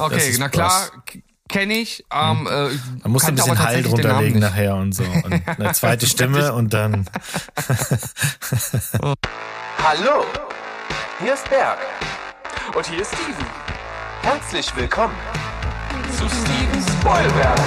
Okay, na klar, kenne ich. Ähm, äh, Man muss ein bisschen Hall drunter legen nachher und so. Und eine zweite Stimme und dann. Hallo, hier ist Berg. Und hier ist Steven. Herzlich willkommen zu Steven Spoilberg.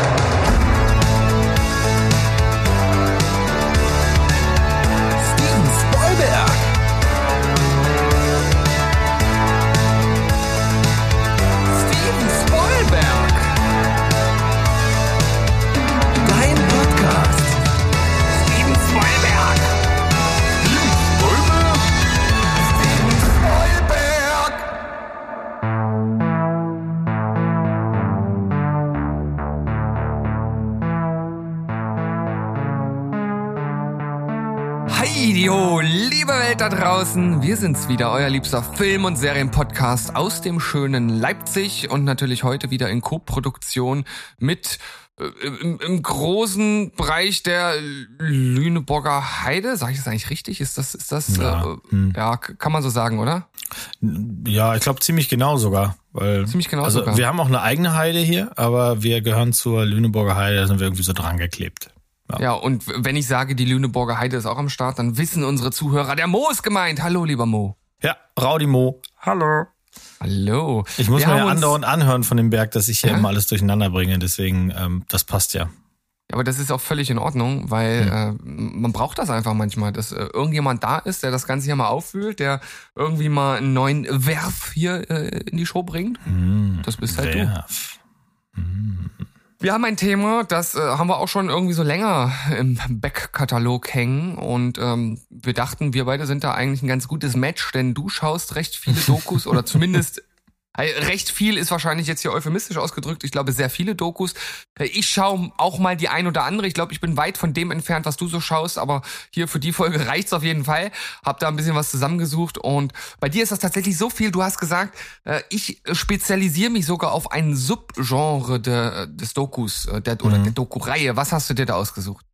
Jo, liebe Welt da draußen, wir sind's wieder, euer liebster Film- und Serienpodcast aus dem schönen Leipzig und natürlich heute wieder in Co-Produktion mit äh, im, im, großen Bereich der Lüneburger Heide. Sag ich das eigentlich richtig? Ist das, ist das, ja, äh, hm. ja kann man so sagen, oder? Ja, ich glaube ziemlich genau sogar. Weil, ziemlich genau also sogar. Wir haben auch eine eigene Heide hier, aber wir gehören zur Lüneburger Heide, da sind wir irgendwie so dran geklebt. Ja. ja, und wenn ich sage, die Lüneburger Heide ist auch am Start, dann wissen unsere Zuhörer, der Mo ist gemeint. Hallo, lieber Mo. Ja, Raudi Mo. Hallo. Hallo. Ich muss Wir mir ja andauernd anhören von dem Berg, dass ich hier ja? immer alles durcheinander bringe, deswegen, ähm, das passt ja. Aber das ist auch völlig in Ordnung, weil hm. äh, man braucht das einfach manchmal, dass äh, irgendjemand da ist, der das Ganze hier mal auffühlt, der irgendwie mal einen neuen Werf hier äh, in die Show bringt. Hm. Das bist halt Werf. du. Hm. Wir haben ein Thema, das äh, haben wir auch schon irgendwie so länger im Backkatalog hängen. Und ähm, wir dachten, wir beide sind da eigentlich ein ganz gutes Match, denn du schaust recht viele Dokus oder zumindest Recht viel ist wahrscheinlich jetzt hier euphemistisch ausgedrückt. Ich glaube, sehr viele Dokus. Ich schaue auch mal die ein oder andere. Ich glaube, ich bin weit von dem entfernt, was du so schaust, aber hier für die Folge reicht's auf jeden Fall. Hab da ein bisschen was zusammengesucht und bei dir ist das tatsächlich so viel. Du hast gesagt, äh, ich spezialisiere mich sogar auf ein Subgenre de, des Dokus äh, der, oder mhm. der Doku-Reihe. Was hast du dir da ausgesucht?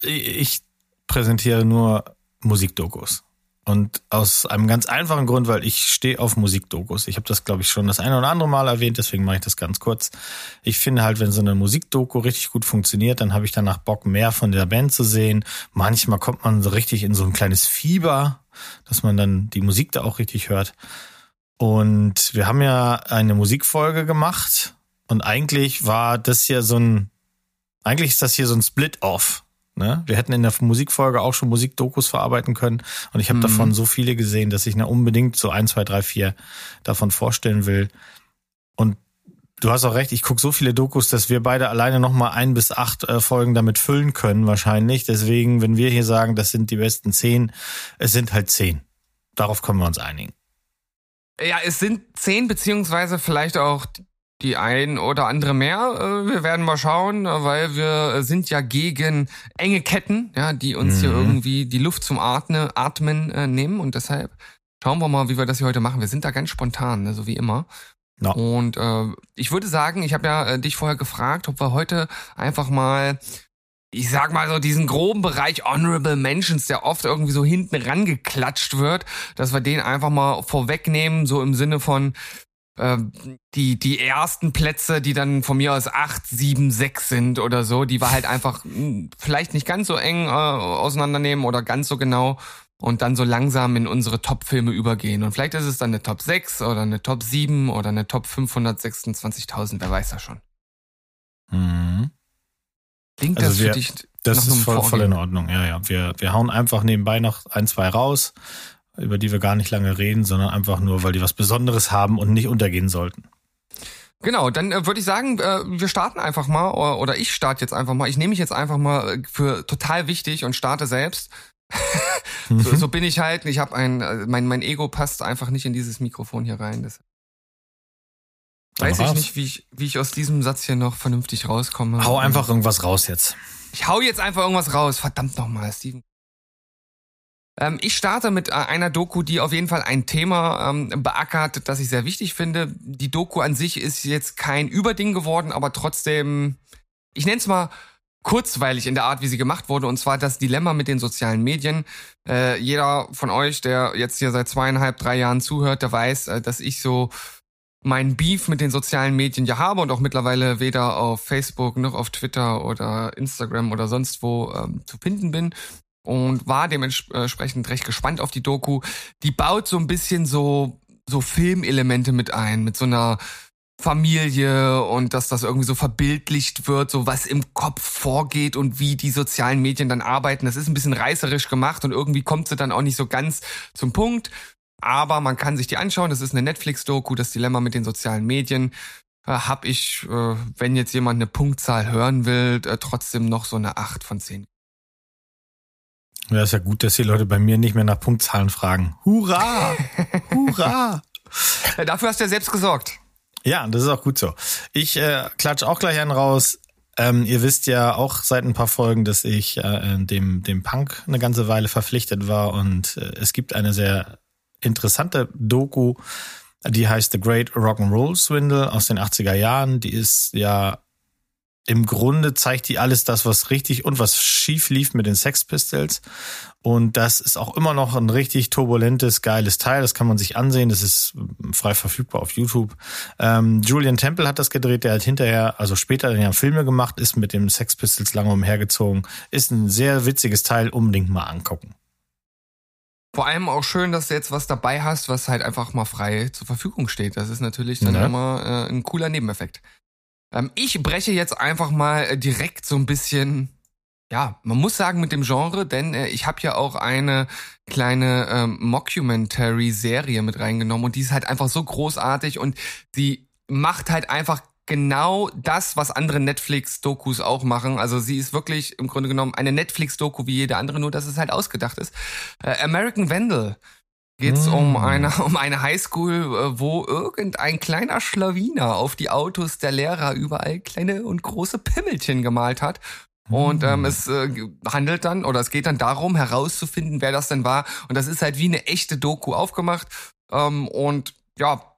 Ich präsentiere nur Musikdokus. Und aus einem ganz einfachen Grund, weil ich stehe auf Musikdokus. Ich habe das, glaube ich, schon das eine oder andere Mal erwähnt, deswegen mache ich das ganz kurz. Ich finde halt, wenn so eine Musikdoku richtig gut funktioniert, dann habe ich danach Bock, mehr von der Band zu sehen. Manchmal kommt man so richtig in so ein kleines Fieber, dass man dann die Musik da auch richtig hört. Und wir haben ja eine Musikfolge gemacht und eigentlich war das hier so ein, eigentlich ist das hier so ein Split-Off. Ne? Wir hätten in der Musikfolge auch schon Musikdokus verarbeiten können. Und ich habe mhm. davon so viele gesehen, dass ich na unbedingt so ein, zwei, drei, vier davon vorstellen will. Und du hast auch recht, ich gucke so viele Dokus, dass wir beide alleine nochmal ein bis acht äh, Folgen damit füllen können, wahrscheinlich. Deswegen, wenn wir hier sagen, das sind die besten zehn, es sind halt zehn. Darauf können wir uns einigen. Ja, es sind zehn, beziehungsweise vielleicht auch die ein oder andere mehr. Äh, wir werden mal schauen, weil wir sind ja gegen enge Ketten, ja, die uns mhm. hier irgendwie die Luft zum Atmen, Atmen äh, nehmen und deshalb schauen wir mal, wie wir das hier heute machen. Wir sind da ganz spontan, ne, so wie immer. Ja. Und äh, ich würde sagen, ich habe ja äh, dich vorher gefragt, ob wir heute einfach mal ich sag mal so diesen groben Bereich Honorable Mentions, der oft irgendwie so hinten rangeklatscht wird, dass wir den einfach mal vorwegnehmen, so im Sinne von, ähm, die, die ersten Plätze, die dann von mir aus acht, sieben, sechs sind oder so, die war halt einfach hm, vielleicht nicht ganz so eng äh, auseinandernehmen oder ganz so genau und dann so langsam in unsere Top-Filme übergehen. Und vielleicht ist es dann eine Top 6 oder eine Top 7 oder eine Top 526.000, wer weiß das schon. Mhm. Klingt also das wir, für dich Das ist voll, voll in Ordnung, ja, ja. Wir, wir hauen einfach nebenbei noch ein, zwei raus über die wir gar nicht lange reden, sondern einfach nur, weil die was Besonderes haben und nicht untergehen sollten. Genau, dann äh, würde ich sagen, äh, wir starten einfach mal, oder, oder ich starte jetzt einfach mal. Ich nehme mich jetzt einfach mal äh, für total wichtig und starte selbst. so, mhm. so bin ich halt. Ich habe ein, äh, mein, mein Ego passt einfach nicht in dieses Mikrofon hier rein. Das weiß ich nicht, wie ich, wie ich aus diesem Satz hier noch vernünftig rauskomme. Hau einfach irgendwas raus jetzt. Ich hau jetzt einfach irgendwas raus. Verdammt nochmal, Steven. Ähm, ich starte mit äh, einer Doku, die auf jeden Fall ein Thema ähm, beackert, das ich sehr wichtig finde. Die Doku an sich ist jetzt kein Überding geworden, aber trotzdem, ich nenne es mal kurzweilig in der Art, wie sie gemacht wurde, und zwar das Dilemma mit den sozialen Medien. Äh, jeder von euch, der jetzt hier seit zweieinhalb, drei Jahren zuhört, der weiß, äh, dass ich so mein Beef mit den sozialen Medien ja habe und auch mittlerweile weder auf Facebook noch auf Twitter oder Instagram oder sonst wo ähm, zu finden bin und war dementsprechend recht gespannt auf die Doku. Die baut so ein bisschen so so Filmelemente mit ein, mit so einer Familie und dass das irgendwie so verbildlicht wird, so was im Kopf vorgeht und wie die sozialen Medien dann arbeiten. Das ist ein bisschen reißerisch gemacht und irgendwie kommt sie dann auch nicht so ganz zum Punkt. Aber man kann sich die anschauen. Das ist eine Netflix-Doku, das Dilemma mit den sozialen Medien. Äh, hab ich, äh, wenn jetzt jemand eine Punktzahl hören will, äh, trotzdem noch so eine 8 von 10. Ja, ist ja gut, dass die Leute bei mir nicht mehr nach Punktzahlen fragen. Hurra! Hurra! Ja, dafür hast du ja selbst gesorgt. Ja, das ist auch gut so. Ich äh, klatsch auch gleich einen raus. Ähm, ihr wisst ja auch seit ein paar Folgen, dass ich äh, dem, dem Punk eine ganze Weile verpflichtet war und äh, es gibt eine sehr interessante Doku, die heißt The Great Rock'n'Roll Swindle aus den 80er Jahren. Die ist ja im Grunde zeigt die alles das, was richtig und was schief lief mit den Sex Pistols. Und das ist auch immer noch ein richtig turbulentes, geiles Teil. Das kann man sich ansehen. Das ist frei verfügbar auf YouTube. Ähm, Julian Temple hat das gedreht. Der hat hinterher, also später ja Filme gemacht, ist mit dem Sex Pistols lange umhergezogen. Ist ein sehr witziges Teil. Unbedingt mal angucken. Vor allem auch schön, dass du jetzt was dabei hast, was halt einfach mal frei zur Verfügung steht. Das ist natürlich dann ja. immer äh, ein cooler Nebeneffekt. Ähm, ich breche jetzt einfach mal äh, direkt so ein bisschen, ja, man muss sagen mit dem Genre, denn äh, ich habe ja auch eine kleine ähm, Mockumentary-Serie mit reingenommen und die ist halt einfach so großartig und sie macht halt einfach genau das, was andere Netflix-Dokus auch machen. Also sie ist wirklich im Grunde genommen eine Netflix-Doku wie jede andere, nur dass es halt ausgedacht ist. Äh, American Vandal geht's mm. um eine um eine Highschool, äh, wo irgendein kleiner Schlawiner auf die Autos der Lehrer überall kleine und große Pimmelchen gemalt hat. Und ähm, mm. es äh, handelt dann oder es geht dann darum herauszufinden, wer das denn war. Und das ist halt wie eine echte Doku aufgemacht. Ähm, und ja,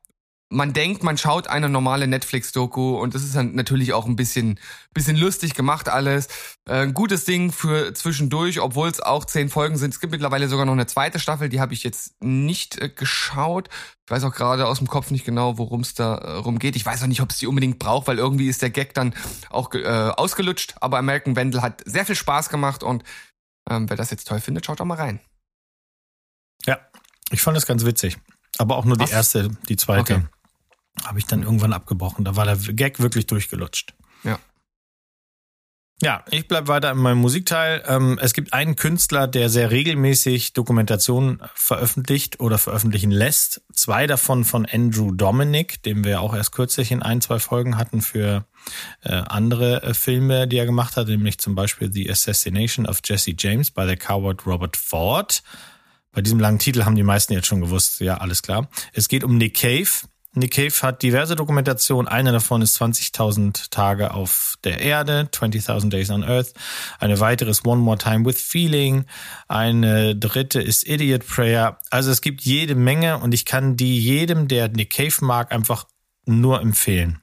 man denkt, man schaut eine normale Netflix-Doku und das ist dann natürlich auch ein bisschen, bisschen lustig gemacht alles. Äh, ein gutes Ding für zwischendurch, obwohl es auch zehn Folgen sind. Es gibt mittlerweile sogar noch eine zweite Staffel, die habe ich jetzt nicht äh, geschaut. Ich weiß auch gerade aus dem Kopf nicht genau, worum es da äh, rumgeht. Ich weiß auch nicht, ob es die unbedingt braucht, weil irgendwie ist der Gag dann auch äh, ausgelutscht. Aber American Vandal hat sehr viel Spaß gemacht und ähm, wer das jetzt toll findet, schaut doch mal rein. Ja, ich fand das ganz witzig. Aber auch nur die erste, die zweite. Okay. Habe ich dann irgendwann abgebrochen. Da war der Gag wirklich durchgelutscht. Ja. Ja, ich bleib weiter in meinem Musikteil. Ähm, es gibt einen Künstler, der sehr regelmäßig Dokumentationen veröffentlicht oder veröffentlichen lässt. Zwei davon von Andrew Dominic, den wir auch erst kürzlich in ein, zwei Folgen hatten für äh, andere äh, Filme, die er gemacht hat, nämlich zum Beispiel The Assassination of Jesse James by the Coward Robert Ford. Bei diesem langen Titel haben die meisten jetzt schon gewusst, ja, alles klar. Es geht um Nick Cave, Nick Cave hat diverse Dokumentationen. Eine davon ist 20.000 Tage auf der Erde, 20.000 Days on Earth. Eine weitere ist One More Time with Feeling. Eine dritte ist Idiot Prayer. Also es gibt jede Menge und ich kann die jedem, der Nick Cave mag, einfach nur empfehlen.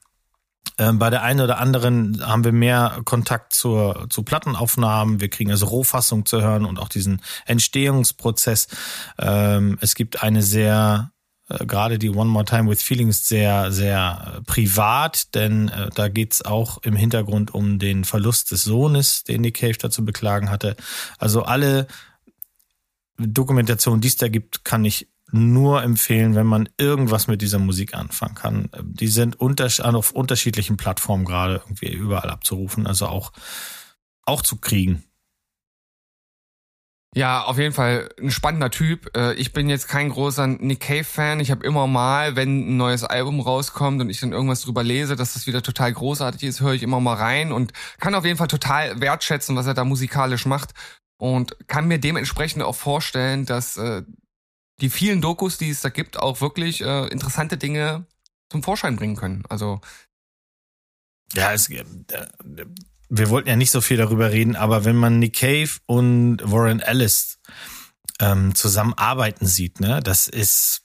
Ähm, bei der einen oder anderen haben wir mehr Kontakt zur, zu Plattenaufnahmen. Wir kriegen also Rohfassung zu hören und auch diesen Entstehungsprozess. Ähm, es gibt eine sehr äh, gerade die One More Time with Feelings sehr, sehr äh, privat, denn äh, da geht's auch im Hintergrund um den Verlust des Sohnes, den Nick Cave dazu beklagen hatte. Also alle Dokumentationen, die es da gibt, kann ich nur empfehlen, wenn man irgendwas mit dieser Musik anfangen kann. Die sind unter, auf unterschiedlichen Plattformen gerade irgendwie überall abzurufen, also auch, auch zu kriegen. Ja, auf jeden Fall ein spannender Typ. Äh, ich bin jetzt kein großer Nick Cave-Fan. Ich habe immer mal, wenn ein neues Album rauskommt und ich dann irgendwas drüber lese, dass das wieder total großartig ist, höre ich immer mal rein und kann auf jeden Fall total wertschätzen, was er da musikalisch macht und kann mir dementsprechend auch vorstellen, dass äh, die vielen Dokus, die es da gibt, auch wirklich äh, interessante Dinge zum Vorschein bringen können. Also ja, es, wir wollten ja nicht so viel darüber reden, aber wenn man Nick Cave und Warren Ellis ähm, zusammenarbeiten sieht, ne, das ist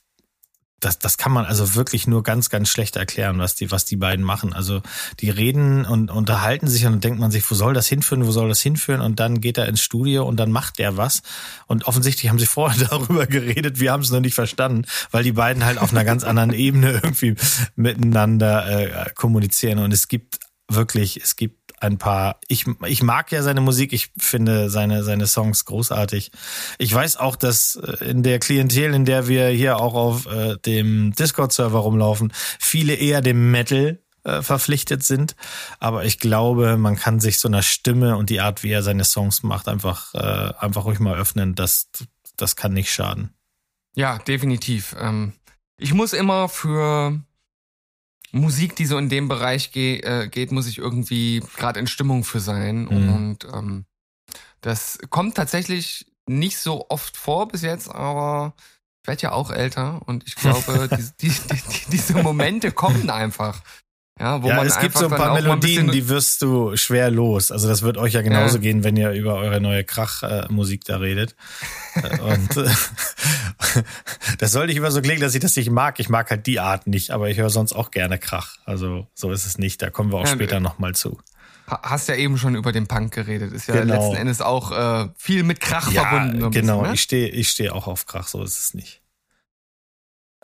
das, das kann man also wirklich nur ganz, ganz schlecht erklären, was die, was die beiden machen. Also die reden und unterhalten sich und dann denkt man sich, wo soll das hinführen, wo soll das hinführen? Und dann geht er ins Studio und dann macht der was. Und offensichtlich haben sie vorher darüber geredet, wir haben es noch nicht verstanden, weil die beiden halt auf einer ganz anderen Ebene irgendwie miteinander äh, kommunizieren. Und es gibt wirklich, es gibt ein paar. Ich, ich mag ja seine Musik, ich finde seine, seine Songs großartig. Ich weiß auch, dass äh, in der Klientel, in der wir hier auch auf äh, dem Discord-Server rumlaufen, viele eher dem Metal äh, verpflichtet sind. Aber ich glaube, man kann sich so einer Stimme und die Art, wie er seine Songs macht, einfach, äh, einfach ruhig mal öffnen. Das, das kann nicht schaden. Ja, definitiv. Ähm, ich muss immer für Musik, die so in dem Bereich ge äh, geht, muss ich irgendwie gerade in Stimmung für sein. Mhm. Und ähm, das kommt tatsächlich nicht so oft vor bis jetzt, aber ich werde ja auch älter und ich glaube, die, die, die, diese Momente kommen einfach. Ja, wo ja, man es gibt so ein paar Melodien, die wirst du schwer los. Also das wird euch ja genauso ja. gehen, wenn ihr über eure neue Krachmusik da redet. Äh, und äh, das soll nicht immer so klingen, dass ich das nicht mag. Ich mag halt die Art nicht, aber ich höre sonst auch gerne Krach. Also so ist es nicht. Da kommen wir auch ja, später nochmal zu. Hast ja eben schon über den Punk geredet. Ist ja genau. letzten Endes auch äh, viel mit Krach verbunden. Genau, bisschen, ne? ich stehe ich steh auch auf Krach, so ist es nicht.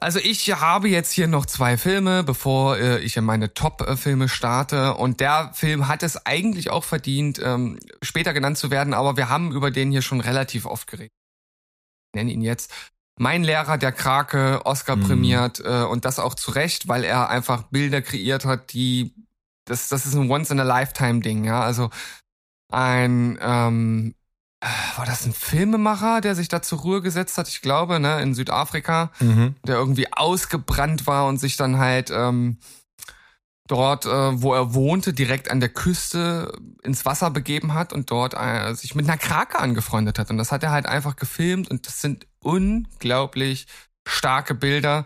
Also ich habe jetzt hier noch zwei Filme, bevor äh, ich in meine Top-Filme starte. Und der Film hat es eigentlich auch verdient, ähm, später genannt zu werden, aber wir haben über den hier schon relativ oft geredet. Ich nenne ihn jetzt. Mein Lehrer, der Krake, Oscar mhm. prämiert äh, und das auch zu Recht, weil er einfach Bilder kreiert hat, die das, das ist ein Once-in-a-Lifetime-Ding, ja. Also ein ähm, äh, war das ein Filmemacher, der sich da zur Ruhe gesetzt hat, ich glaube, ne, in Südafrika, mhm. der irgendwie ausgebrannt war und sich dann halt ähm, dort, äh, wo er wohnte, direkt an der Küste ins Wasser begeben hat und dort äh, sich mit einer Krake angefreundet hat. Und das hat er halt einfach gefilmt und das sind unglaublich starke Bilder.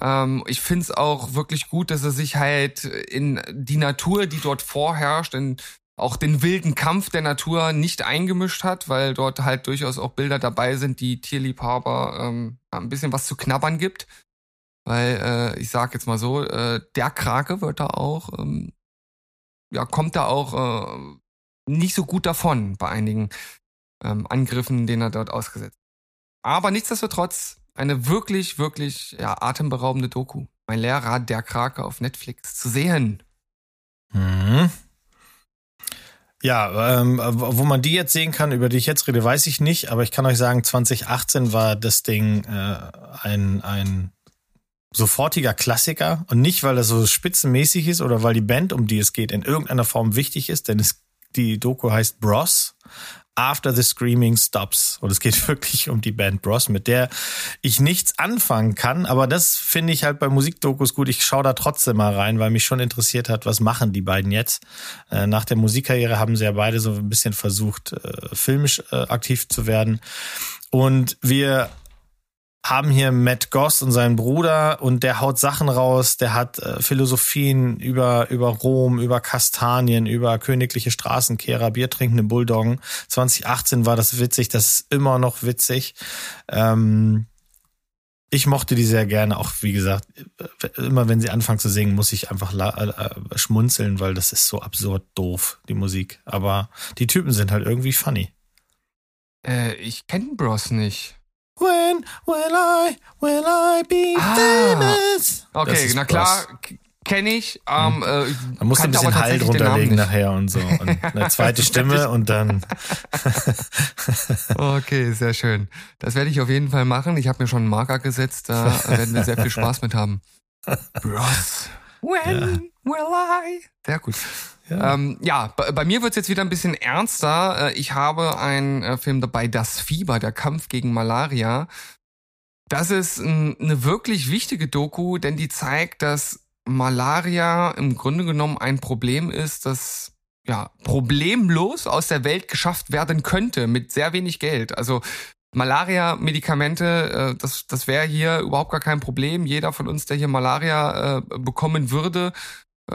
Ähm, ich find's auch wirklich gut, dass er sich halt in die Natur, die dort vorherrscht, in auch den wilden Kampf der Natur nicht eingemischt hat, weil dort halt durchaus auch Bilder dabei sind, die Tierliebhaber ähm, ein bisschen was zu knabbern gibt. Weil äh, ich sag jetzt mal so, äh, der Krake wird da auch, ähm, ja, kommt da auch äh, nicht so gut davon bei einigen ähm, Angriffen, denen er dort ausgesetzt. Aber nichtsdestotrotz eine wirklich, wirklich ja, atemberaubende Doku. Mein Lehrer, der Krake auf Netflix zu sehen. Mhm. Ja, ähm, wo man die jetzt sehen kann, über die ich jetzt rede, weiß ich nicht, aber ich kann euch sagen, 2018 war das Ding äh, ein, ein sofortiger Klassiker. Und nicht, weil er so spitzenmäßig ist oder weil die Band, um die es geht, in irgendeiner Form wichtig ist, denn es, die Doku heißt Bros, After the Screaming Stops. Und es geht wirklich um die Band Bros, mit der ich nichts anfangen kann. Aber das finde ich halt bei Musikdokus gut. Ich schaue da trotzdem mal rein, weil mich schon interessiert hat, was machen die beiden jetzt. Äh, nach der Musikkarriere haben sie ja beide so ein bisschen versucht, äh, filmisch äh, aktiv zu werden. Und wir haben hier Matt Goss und seinen Bruder und der haut Sachen raus, der hat äh, Philosophien über, über Rom, über Kastanien, über königliche Straßenkehrer, biertrinkende Bulldoggen. 2018 war das witzig, das ist immer noch witzig. Ähm, ich mochte die sehr gerne, auch wie gesagt, immer wenn sie anfangen zu singen, muss ich einfach äh, äh, schmunzeln, weil das ist so absurd doof, die Musik. Aber die Typen sind halt irgendwie funny. Äh, ich kenne Bros nicht. When will I, will I be ah, famous? Okay, na klar, kenne ich. Ähm, äh, da musst du ein bisschen Hall drunter legen nachher und so. Und eine zweite Stimme und dann. okay, sehr schön. Das werde ich auf jeden Fall machen. Ich habe mir schon einen Marker gesetzt. Da werden wir sehr viel Spaß mit haben. Bros. When ja. Will I? Sehr gut. Ja, ähm, ja bei, bei mir wird's jetzt wieder ein bisschen ernster. Äh, ich habe einen äh, Film dabei, Das Fieber, der Kampf gegen Malaria. Das ist ein, eine wirklich wichtige Doku, denn die zeigt, dass Malaria im Grunde genommen ein Problem ist, das ja problemlos aus der Welt geschafft werden könnte mit sehr wenig Geld. Also Malaria-Medikamente, äh, das, das wäre hier überhaupt gar kein Problem. Jeder von uns, der hier Malaria äh, bekommen würde,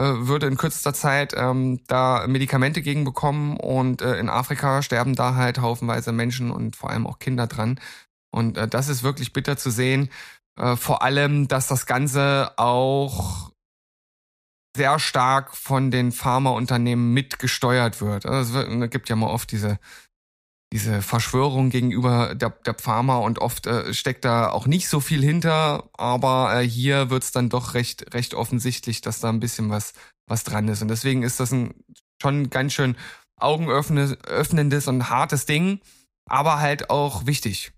würde in kürzester Zeit ähm, da Medikamente gegen bekommen und äh, in Afrika sterben da halt haufenweise Menschen und vor allem auch Kinder dran. Und äh, das ist wirklich bitter zu sehen. Äh, vor allem, dass das Ganze auch sehr stark von den Pharmaunternehmen mitgesteuert wird. Also es, wird, es gibt ja mal oft diese diese Verschwörung gegenüber der, der Pharma und oft äh, steckt da auch nicht so viel hinter, aber äh, hier wird's dann doch recht recht offensichtlich, dass da ein bisschen was was dran ist und deswegen ist das ein schon ganz schön augenöffnendes und hartes Ding, aber halt auch wichtig.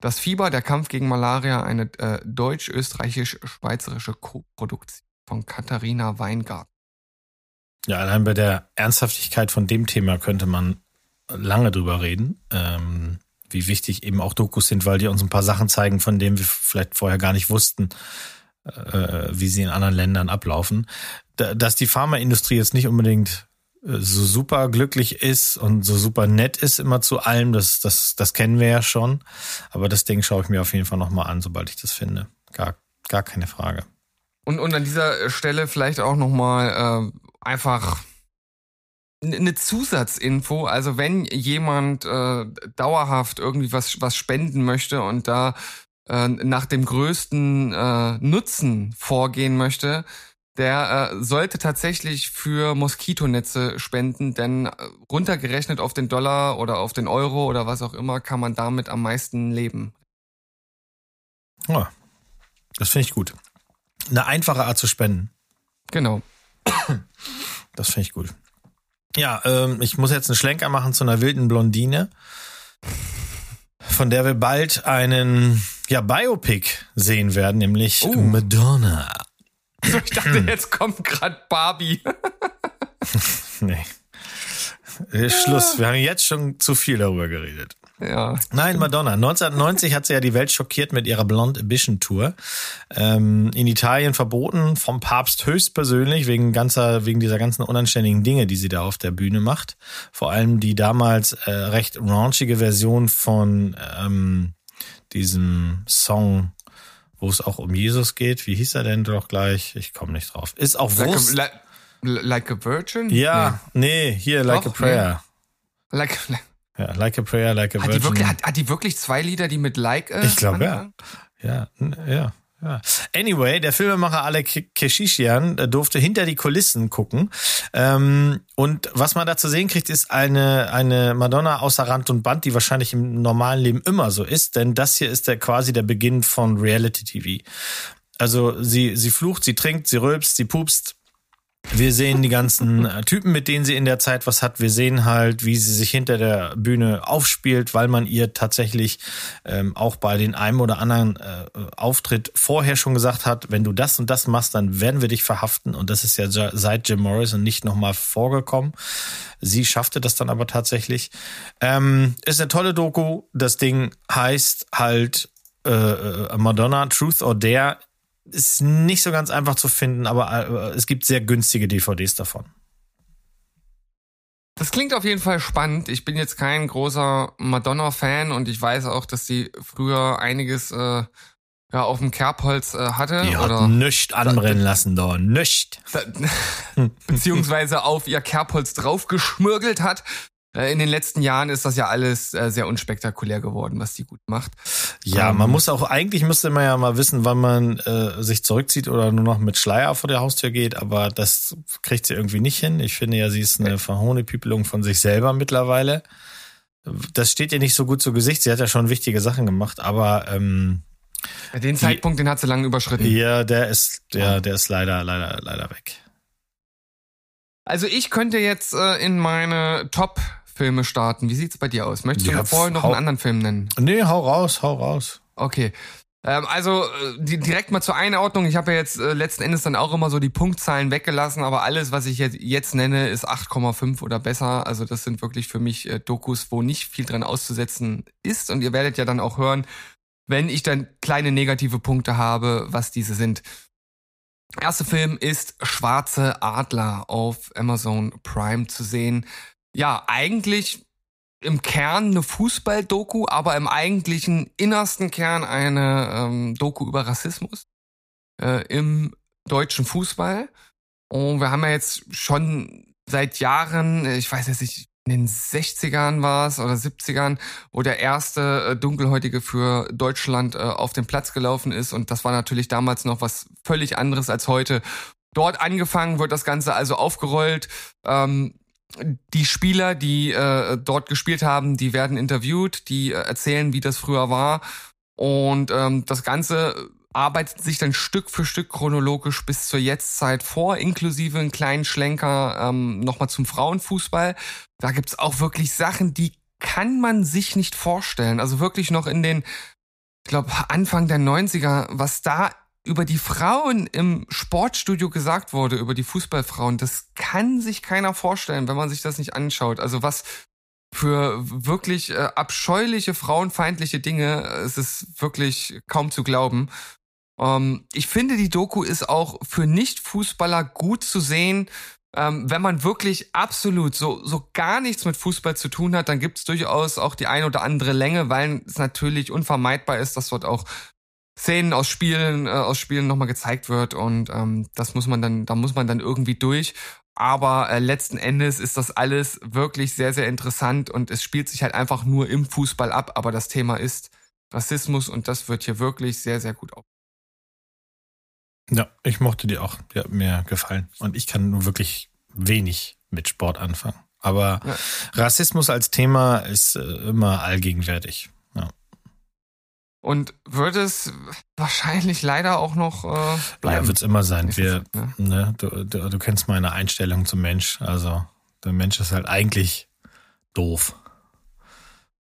Das Fieber, der Kampf gegen Malaria, eine äh, deutsch-österreichisch-schweizerische Co-Produktion von Katharina Weingart. Ja, allein bei der Ernsthaftigkeit von dem Thema könnte man lange drüber reden, ähm, wie wichtig eben auch Dokus sind, weil die uns ein paar Sachen zeigen, von denen wir vielleicht vorher gar nicht wussten, äh, wie sie in anderen Ländern ablaufen. Da, dass die Pharmaindustrie jetzt nicht unbedingt äh, so super glücklich ist und so super nett ist immer zu allem, das, das, das kennen wir ja schon. Aber das Ding schaue ich mir auf jeden Fall nochmal an, sobald ich das finde. Gar, gar keine Frage. Und, und an dieser Stelle vielleicht auch nochmal äh, einfach eine Zusatzinfo, also wenn jemand äh, dauerhaft irgendwie was was spenden möchte und da äh, nach dem größten äh, Nutzen vorgehen möchte, der äh, sollte tatsächlich für Moskitonetze spenden, denn äh, runtergerechnet auf den Dollar oder auf den Euro oder was auch immer kann man damit am meisten leben. Oh, das finde ich gut. Eine einfache Art zu spenden. Genau. Das finde ich gut. Ja, ähm, ich muss jetzt einen Schlenker machen zu einer wilden Blondine, von der wir bald einen ja, Biopic sehen werden, nämlich Oh. Madonna. Ich dachte, jetzt kommt gerade Barbie. Nee. Äh, Schluss. Wir haben jetzt schon zu viel darüber geredet. Ja. Nein, Madonna. 1990 hat sie ja die Welt schockiert mit ihrer Blonde Ambition Tour. Ähm, in Italien verboten, vom Papst höchstpersönlich, wegen ganzer, wegen dieser ganzen unanständigen Dinge, die sie da auf der Bühne macht. Vor allem die damals äh, recht raunchige Version von ähm, diesem Song, wo es auch um Jesus geht. Wie hieß er denn doch gleich? Ich komme nicht drauf. Ist auch Like Wurst. a, like, like a Virgin? ja, nee, hier, Like Doch, a Prayer. Nee. Like, like, Ja, Like a Prayer, Like a hat, die Virgin. wirklich, hat, hat die wirklich zwei Lieder, die mit Like äh, Ich glaube, ja. Ja, ja. Ja. Anyway, der Filmemacher Alec Keshishian äh, durfte hinter die Kulissen gucken. Ähm, und was man da zu sehen kriegt, ist eine, eine Madonna außer Rand und Band, die wahrscheinlich im normalen Leben immer so ist. Denn das hier ist der quasi der Beginn von Reality TV. Also sie, sie flucht, sie trinkt, sie rülpst, sie pupst. Wir sehen die ganzen äh, Typen, mit denen sie in der Zeit was hat. Wir sehen halt, wie sie sich hinter der Bühne aufspielt, weil man ihr tatsächlich ähm, auch bei den einem oder anderen äh, Auftritt vorher schon gesagt hat, wenn du das und das machst, dann werden wir dich verhaften. Und das ist ja seit Jim Morrison nicht nochmal vorgekommen. Sie schaffte das dann aber tatsächlich. Ähm, ist eine tolle Doku. Das Ding heißt halt äh, äh, Madonna, Truth or Dare. Ist nicht so ganz einfach zu finden, aber äh, es gibt sehr günstige DVDs davon. Das klingt auf jeden Fall spannend. Ich bin jetzt kein großer Madonna-Fan und ich weiß auch, dass sie früher einiges äh, ja, auf dem Kerbholz äh, hatte. Die oder hat nichts anbrennen lassen da, nicht. beziehungsweise auf ihr Kerbholz draufgeschmürgelt hat. Äh, In den letzten Jahren ist das ja alles äh, sehr unspektakulär geworden, was die gut macht. Ja, Ähm, man muss auch, eigentlich müsste man ja mal wissen, wann man äh, sich zurückzieht oder nur noch mit Schleier vor der Haustür geht, aber das kriegt sie irgendwie nicht hin. Ich finde ja, sie ist eine Verhohnepiepelung von sich selber mittlerweile. Das steht ihr nicht so gut zu Gesicht. Sie hat ja schon wichtige Sachen gemacht, aber ähm, Den Zeitpunkt, den hat sie lange überschritten. ja, der ist, der, der ist leider, leider, leider weg. Also ich könnte jetzt äh, in meine Top-Filme starten. Wie sieht's bei dir aus? Möchtest du Ja, vorher noch hau- einen anderen Film nennen? Nee, hau raus, hau raus. Okay. Ähm, also äh, die, direkt mal zur Einordnung. Ich habe ja jetzt äh, letzten Endes dann auch immer so die Punktzahlen weggelassen, aber alles, was ich jetzt, jetzt nenne, ist 8,5 oder besser. Also das sind wirklich für mich äh, Dokus, wo nicht viel dran auszusetzen ist. Und ihr werdet ja dann auch hören, wenn ich dann kleine negative Punkte habe, was diese sind. Erster Film ist Schwarze Adler auf Amazon Prime zu sehen. Ja, eigentlich im Kern eine Fußball-Doku, aber im eigentlichen innersten Kern eine ähm, Doku über Rassismus äh, im deutschen Fußball. Und wir haben ja jetzt schon seit Jahren, ich weiß jetzt nicht, in den 60ern war es oder 70ern, wo der erste äh, Dunkelhäutige für Deutschland äh, auf den Platz gelaufen ist. Und das war natürlich damals noch was völlig anderes als heute. Dort angefangen wird das Ganze also aufgerollt. Ähm, die Spieler, die äh, dort gespielt haben, die werden interviewt, die äh, erzählen, wie das früher war. Und ähm, das Ganze arbeitet sich dann Stück für Stück chronologisch bis zur Jetztzeit vor, inklusive einen kleinen Schlenker ähm, nochmal zum Frauenfußball. Da gibt's auch wirklich Sachen, die kann man sich nicht vorstellen. Also wirklich noch in den, ich glaube, Anfang der 90er, was da über die Frauen im Sportstudio gesagt wurde, über die Fußballfrauen, das kann sich keiner vorstellen, wenn man sich das nicht anschaut. Also was für wirklich äh, abscheuliche frauenfeindliche Dinge, es ist wirklich kaum zu glauben. Ähm, ich finde, die Doku ist auch für Nicht-Fußballer gut zu sehen. Ähm, wenn man wirklich absolut so, so gar nichts mit Fußball zu tun hat, dann gibt es durchaus auch die ein oder andere Länge, weil es natürlich unvermeidbar ist, dass dort auch Szenen aus Spielen, äh, aus Spielen nochmal gezeigt wird und ähm, das muss man dann, da muss man dann irgendwie durch. Aber äh, letzten Endes ist das alles wirklich sehr, sehr interessant und es spielt sich halt einfach nur im Fußball ab. Aber das Thema ist Rassismus und das wird hier wirklich sehr, sehr gut auf. Ja, ich mochte die auch. Die hat mir gefallen. Und ich kann nur wirklich wenig mit Sport anfangen. Aber ja. Rassismus als Thema ist äh, immer allgegenwärtig. Und wird es wahrscheinlich leider auch noch äh, bleiben. Ja, wird es immer sein. Wir, ja. ne, du, du, du kennst meine Einstellung zum Mensch. Also der Mensch ist halt eigentlich doof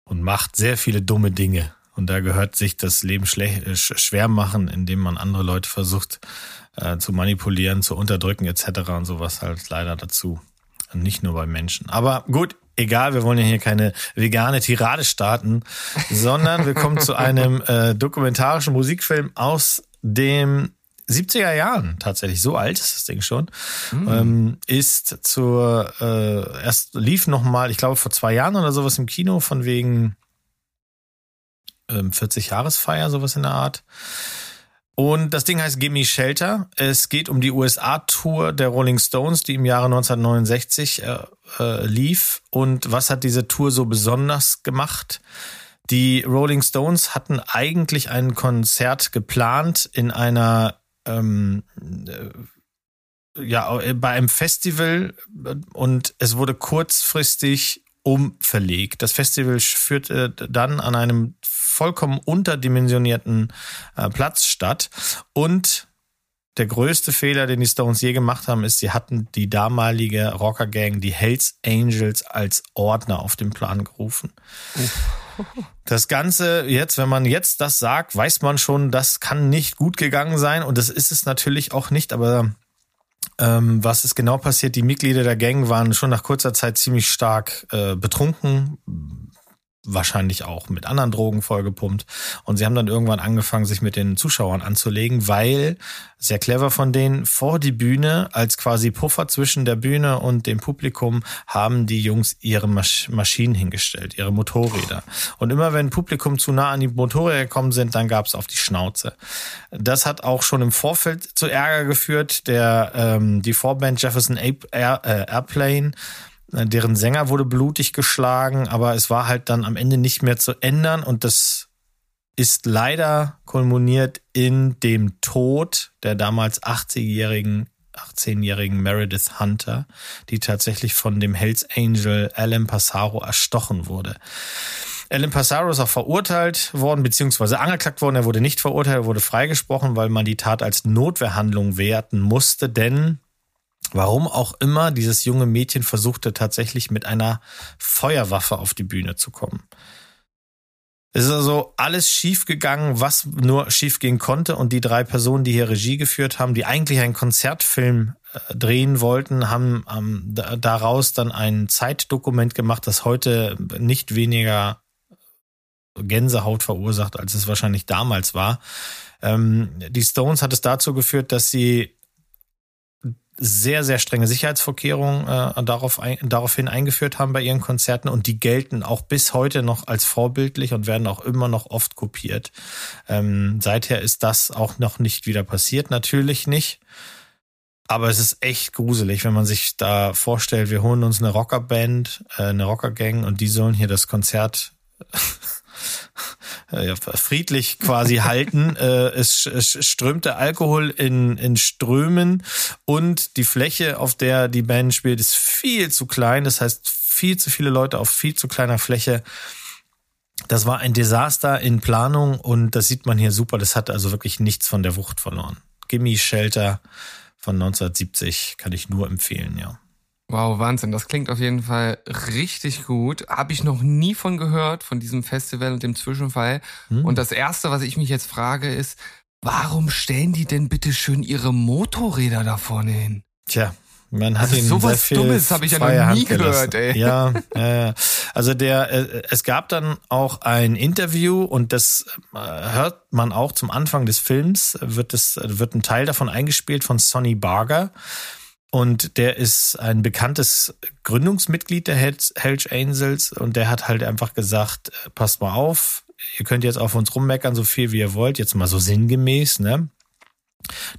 und macht sehr viele dumme Dinge. Und da gehört sich das Leben äh, schwer machen, indem man andere Leute versucht äh, zu manipulieren, zu unterdrücken etc. und sowas halt leider dazu. Und nicht nur bei Menschen. Aber gut, egal, wir wollen ja hier keine vegane Tirade starten, sondern wir kommen zu einem äh, dokumentarischen Musikfilm aus dem 70er Jahren tatsächlich, so alt ist das Ding schon, mhm. ähm, ist zur, äh, erst lief noch mal, ich glaube vor zwei Jahren oder sowas im Kino von wegen 40-Jahresfeier, ähm, sowas in der Art. Und das Ding heißt Gimme Shelter. Es geht um die USA-Tour der Rolling Stones, die im Jahre 1969 äh, äh, lief. Und was hat diese Tour so besonders gemacht? Die Rolling Stones hatten eigentlich ein Konzert geplant in einer ähm, äh, ja bei einem Festival und es wurde kurzfristig umverlegt. Das Festival führte dann an einem vollkommen unterdimensionierten äh, Platz statt. Und der größte Fehler, den die Stones je gemacht haben, ist, sie hatten die damalige Rockergang, die Hells Angels, als Ordner auf den Plan gerufen. Das Ganze jetzt, wenn man jetzt das sagt, weiß man schon, das kann nicht gut gegangen sein und das ist es natürlich auch nicht, aber ähm, was ist genau passiert? Die Mitglieder der Gang waren schon nach kurzer Zeit ziemlich stark äh, betrunken, wahrscheinlich auch mit anderen Drogen vollgepumpt. Und sie haben dann irgendwann angefangen, sich mit den Zuschauern anzulegen, weil, sehr clever von denen, vor die Bühne, als quasi Puffer zwischen der Bühne und dem Publikum, haben die Jungs ihre Masch Maschinen hingestellt, ihre Motorräder. Und immer wenn Publikum zu nah an die Motorräder gekommen sind, dann gab's auf die Schnauze. Das hat auch schon im Vorfeld zu Ärger geführt. Der ähm, die Vorband Jefferson Air, äh, Airplane deren Sänger wurde blutig geschlagen, aber es war halt dann am Ende nicht mehr zu ändern und das ist leider kulminiert in dem Tod der damals 80-jährigen 18-jährigen Meredith Hunter, die tatsächlich von dem Hells Angel Alan Passaro erstochen wurde. Alan Passaro ist auch verurteilt worden, beziehungsweise angeklagt worden. Er wurde nicht verurteilt, er wurde freigesprochen, weil man die Tat als Notwehrhandlung werten musste, denn Warum auch immer dieses junge Mädchen versuchte tatsächlich mit einer Feuerwaffe auf die Bühne zu kommen. Es ist also alles schiefgegangen, was nur schiefgehen konnte. Und die drei Personen, die hier Regie geführt haben, die eigentlich einen Konzertfilm äh, drehen wollten, haben ähm, daraus dann ein Zeitdokument gemacht, das heute nicht weniger Gänsehaut verursacht, als es wahrscheinlich damals war. Ähm, die Stones hat es dazu geführt, dass sie sehr, sehr strenge Sicherheitsvorkehrungen äh, darauf ein, daraufhin eingeführt haben bei ihren Konzerten und die gelten auch bis heute noch als vorbildlich und werden auch immer noch oft kopiert. Ähm, seither ist das auch noch nicht wieder passiert, natürlich nicht. Aber es ist echt gruselig, wenn man sich da vorstellt, wir holen uns eine Rockerband, äh, eine Rockergang und die sollen hier das Konzert äh, friedlich quasi halten. Äh, es, es strömte Alkohol in, in Strömen und die Fläche, auf der die Band spielt, ist viel zu klein. Das heißt, viel zu viele Leute auf viel zu kleiner Fläche. Das war ein Desaster in Planung und das sieht man hier super. Das hat also wirklich nichts von der Wucht verloren. Gimme Shelter von 1970 kann ich nur empfehlen, ja. Wow, Wahnsinn. Das klingt auf jeden Fall richtig gut. Habe ich noch nie von gehört, von diesem Festival und dem Zwischenfall. Hm. Und das Erste, was ich mich jetzt frage, ist, warum stellen die denn bitte schön ihre Motorräder da vorne hin? Tja, man hat also ihn sowas sehr viel Dummes habe ich ja noch nie gehört, ey. Ja, ja, ja. Also der, äh, es gab dann auch ein Interview und das äh, hört man auch zum Anfang des Films, wird es, wird ein Teil davon eingespielt von Sonny Barger. Und der ist ein bekanntes Gründungsmitglied der Hells Angels und der hat halt einfach gesagt, äh, passt mal auf, ihr könnt jetzt auf uns rummeckern, so viel wie ihr wollt, jetzt mal so sinngemäß, ne?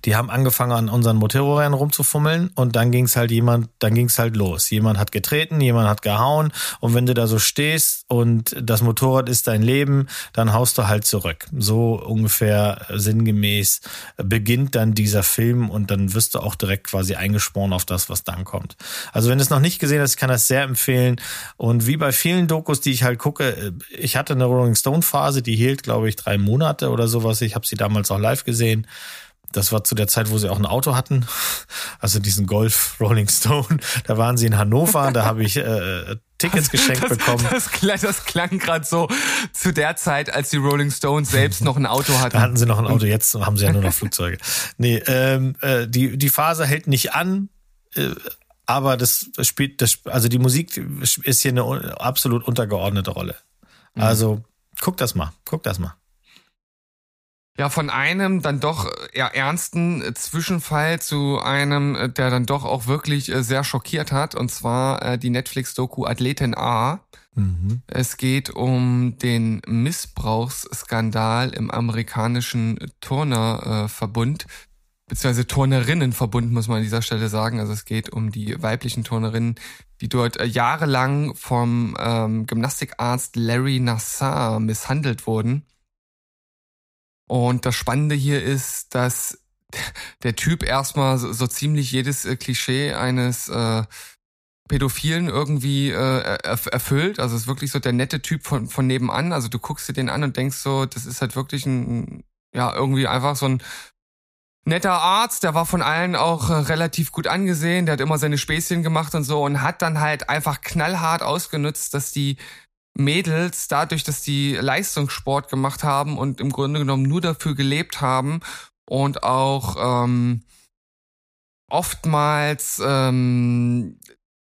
Die haben angefangen an unseren Motorrädern rumzufummeln und dann ging's halt jemand, dann ging's halt los. Jemand hat getreten, jemand hat gehauen und wenn du da so stehst und das Motorrad ist dein Leben, dann haust du halt zurück. So ungefähr sinngemäß beginnt dann dieser Film und dann wirst du auch direkt quasi eingesporen auf das, was dann kommt. Also wenn du es noch nicht gesehen hast, kann das sehr empfehlen und wie bei vielen Dokus, die ich halt gucke, ich hatte eine Rolling Stone Phase, die hielt glaube ich drei Monate oder sowas. Ich habe sie damals auch live gesehen. Das war zu der Zeit, wo sie auch ein Auto hatten, also diesen Golf Rolling Stone. Da waren sie in Hannover, da habe ich äh, Tickets geschenkt das, bekommen. Das, das, das klang gerade so zu der Zeit, als die Rolling Stones selbst noch ein Auto hatten. Da hatten sie noch ein Auto, jetzt haben sie ja nur noch Flugzeuge. Nee, ähm, äh, die, die Phase hält nicht an. Äh, aber das spielt, das, also die Musik ist hier eine absolut untergeordnete Rolle. Mhm. Also guck das mal, guck das mal. Ja, von einem dann doch eher ernsten Zwischenfall zu einem, der dann doch auch wirklich äh, sehr schockiert hat, und zwar äh, die Netflix-Doku Athletin A. Mhm. Es geht um den Missbrauchsskandal im amerikanischen Turnerverbund, beziehungsweise Turnerinnenverbund, muss man an dieser Stelle sagen. Also es geht um die weiblichen Turnerinnen, die dort äh, jahrelang vom ähm, Gymnastikarzt Larry Nassar misshandelt wurden. Und das Spannende hier ist, dass der Typ erstmal so, so ziemlich jedes äh, Klischee eines äh, Pädophilen irgendwie äh, erfüllt. Also ist wirklich so der nette Typ von, von nebenan. Also du guckst dir den an und denkst so, das ist halt wirklich ein, ja, irgendwie einfach so ein netter Arzt, der war von allen auch äh, relativ gut angesehen, der hat immer seine Späßchen gemacht und so und hat dann halt einfach knallhart ausgenutzt, dass die Mädels dadurch, dass die Leistungssport gemacht haben und im Grunde genommen nur dafür gelebt haben und auch ähm, oftmals ähm,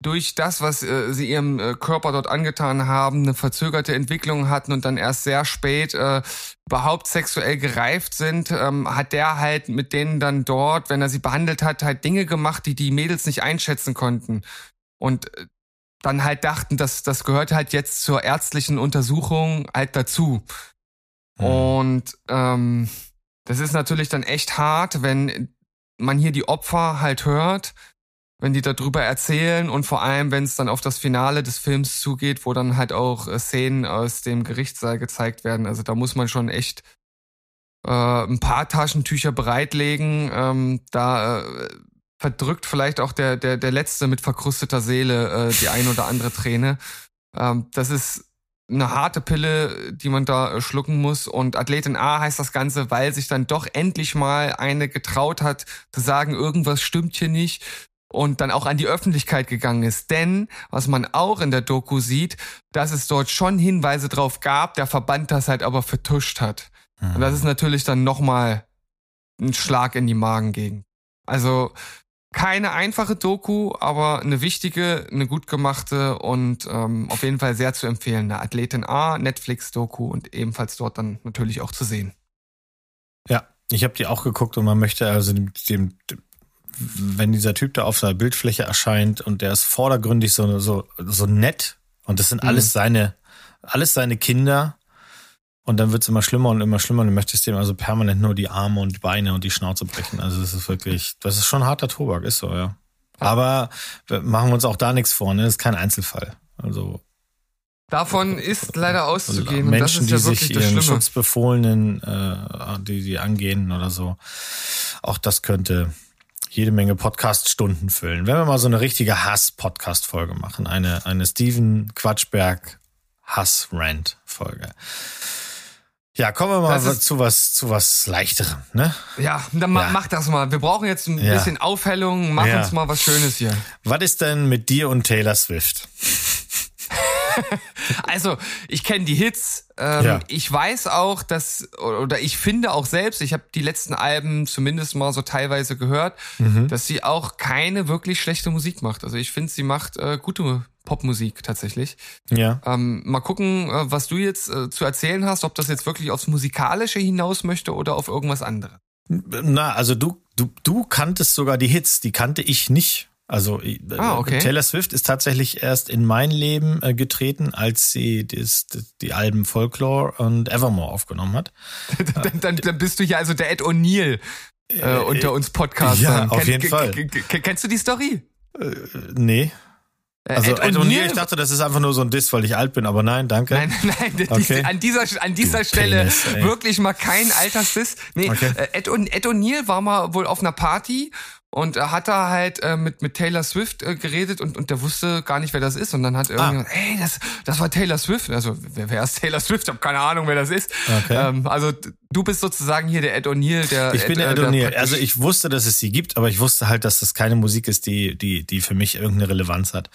durch das, was äh, sie ihrem äh, Körper dort angetan haben, eine verzögerte Entwicklung hatten und dann erst sehr spät äh, überhaupt sexuell gereift sind, ähm, hat der halt mit denen dann dort, wenn er sie behandelt hat, halt Dinge gemacht, die die Mädels nicht einschätzen konnten. Und äh, dann halt dachten, dass das gehört halt jetzt zur ärztlichen Untersuchung halt dazu. Mhm. Und ähm, das ist natürlich dann echt hart, wenn man hier die Opfer halt hört, wenn die darüber erzählen und vor allem, wenn es dann auf das Finale des Films zugeht, wo dann halt auch äh, Szenen aus dem Gerichtssaal gezeigt werden. Also da muss man schon echt äh, ein paar Taschentücher bereitlegen. Ähm, da äh, verdrückt vielleicht auch der, der, der Letzte mit verkrusteter Seele äh, die ein oder andere Träne. Ähm, das ist eine harte Pille, die man da äh, schlucken muss. Und Athletin A heißt das Ganze, weil sich dann doch endlich mal eine getraut hat, zu sagen, irgendwas stimmt hier nicht. Und dann auch an die Öffentlichkeit gegangen ist. Denn, was man auch in der Doku sieht, dass es dort schon Hinweise drauf gab, der Verband das halt aber vertuscht hat. Und das ist natürlich dann nochmal ein Schlag in die Magengegend. Also, keine einfache Doku, aber eine wichtige, eine gut gemachte und ähm, auf jeden Fall sehr zu empfehlende Athletin A, Netflix-Doku und ebenfalls dort dann natürlich auch zu sehen. Ja, ich habe die auch geguckt und man möchte also dem, dem, wenn dieser Typ da auf seiner Bildfläche erscheint und der ist vordergründig so so so nett und das sind alles mhm. seine alles seine Kinder Und dann wird's immer schlimmer und immer schlimmer. Und du möchtest dem also permanent nur die Arme und die Beine und die Schnauze brechen. Also das ist wirklich, das ist schon harter Tobak, ist so, ja. Aber machen wir uns auch da nichts vor, ne? Das ist kein Einzelfall. Also Davon ist leider auszugehen. Menschen, und das ist die ja sich ihren. Schutzbefohlenen, äh, die die angehen oder so, auch das könnte jede Menge Podcast-Stunden füllen. Wenn wir mal so eine richtige Hass-Podcast-Folge machen, eine eine Steven Quatschberg Hass-Rant-Folge. Ja, kommen wir mal ist- zu was zu was leichterem, ne? Ja, dann Ja. mach das mal. Wir brauchen jetzt ein Ja. bisschen Aufhellung. Mach Ja. uns mal was Schönes hier. Was ist denn mit dir und Taylor Swift? Also, ich kenne die Hits. Ähm, Ja. Ich weiß auch, dass, oder ich finde auch selbst, ich habe die letzten Alben zumindest mal so teilweise gehört, Mhm. dass sie auch keine wirklich schlechte Musik macht. Also ich finde, sie macht äh, gute Popmusik tatsächlich. Ja. Ähm, mal gucken, äh, was du jetzt äh, zu erzählen hast, ob das jetzt wirklich aufs Musikalische hinaus möchte oder auf irgendwas anderes. Na, also du, du, du kanntest sogar die Hits, die kannte ich nicht. Also äh, Ah, okay. Taylor Swift ist tatsächlich erst in mein Leben äh, getreten, als sie das, die Alben Folklore und Evermore aufgenommen hat. dann, dann, dann bist du ja also der Ed O'Neill äh, unter uns Podcastern. ja, auf jeden Fall. Kennst du die Story? Nee. Äh, Also Ed O'Neill, O'Neill- ich dachte, das ist einfach nur so ein Diss, weil ich alt bin, aber nein, danke. Nein, nein, Okay. an dieser, an dieser Du Stelle Penis, wirklich mal kein Altersdiss. Nee, Okay. äh, Ed, O'Neill war mal wohl auf einer Party und hat da halt äh, mit, mit Taylor Swift äh, geredet und, und der wusste gar nicht, wer das ist. Und dann hat Ah. irgendjemand, ey, das, das war Taylor Swift. Also, wer, wer ist Taylor Swift? Ich habe keine Ahnung, wer das ist. Okay. Ähm, also, du bist sozusagen hier der Ed O'Neill, der. Ich bin der Ed O'Neill. Also ich wusste, dass es sie gibt, aber ich wusste halt, dass das keine Musik ist, die, die, die für mich irgendeine Relevanz hat.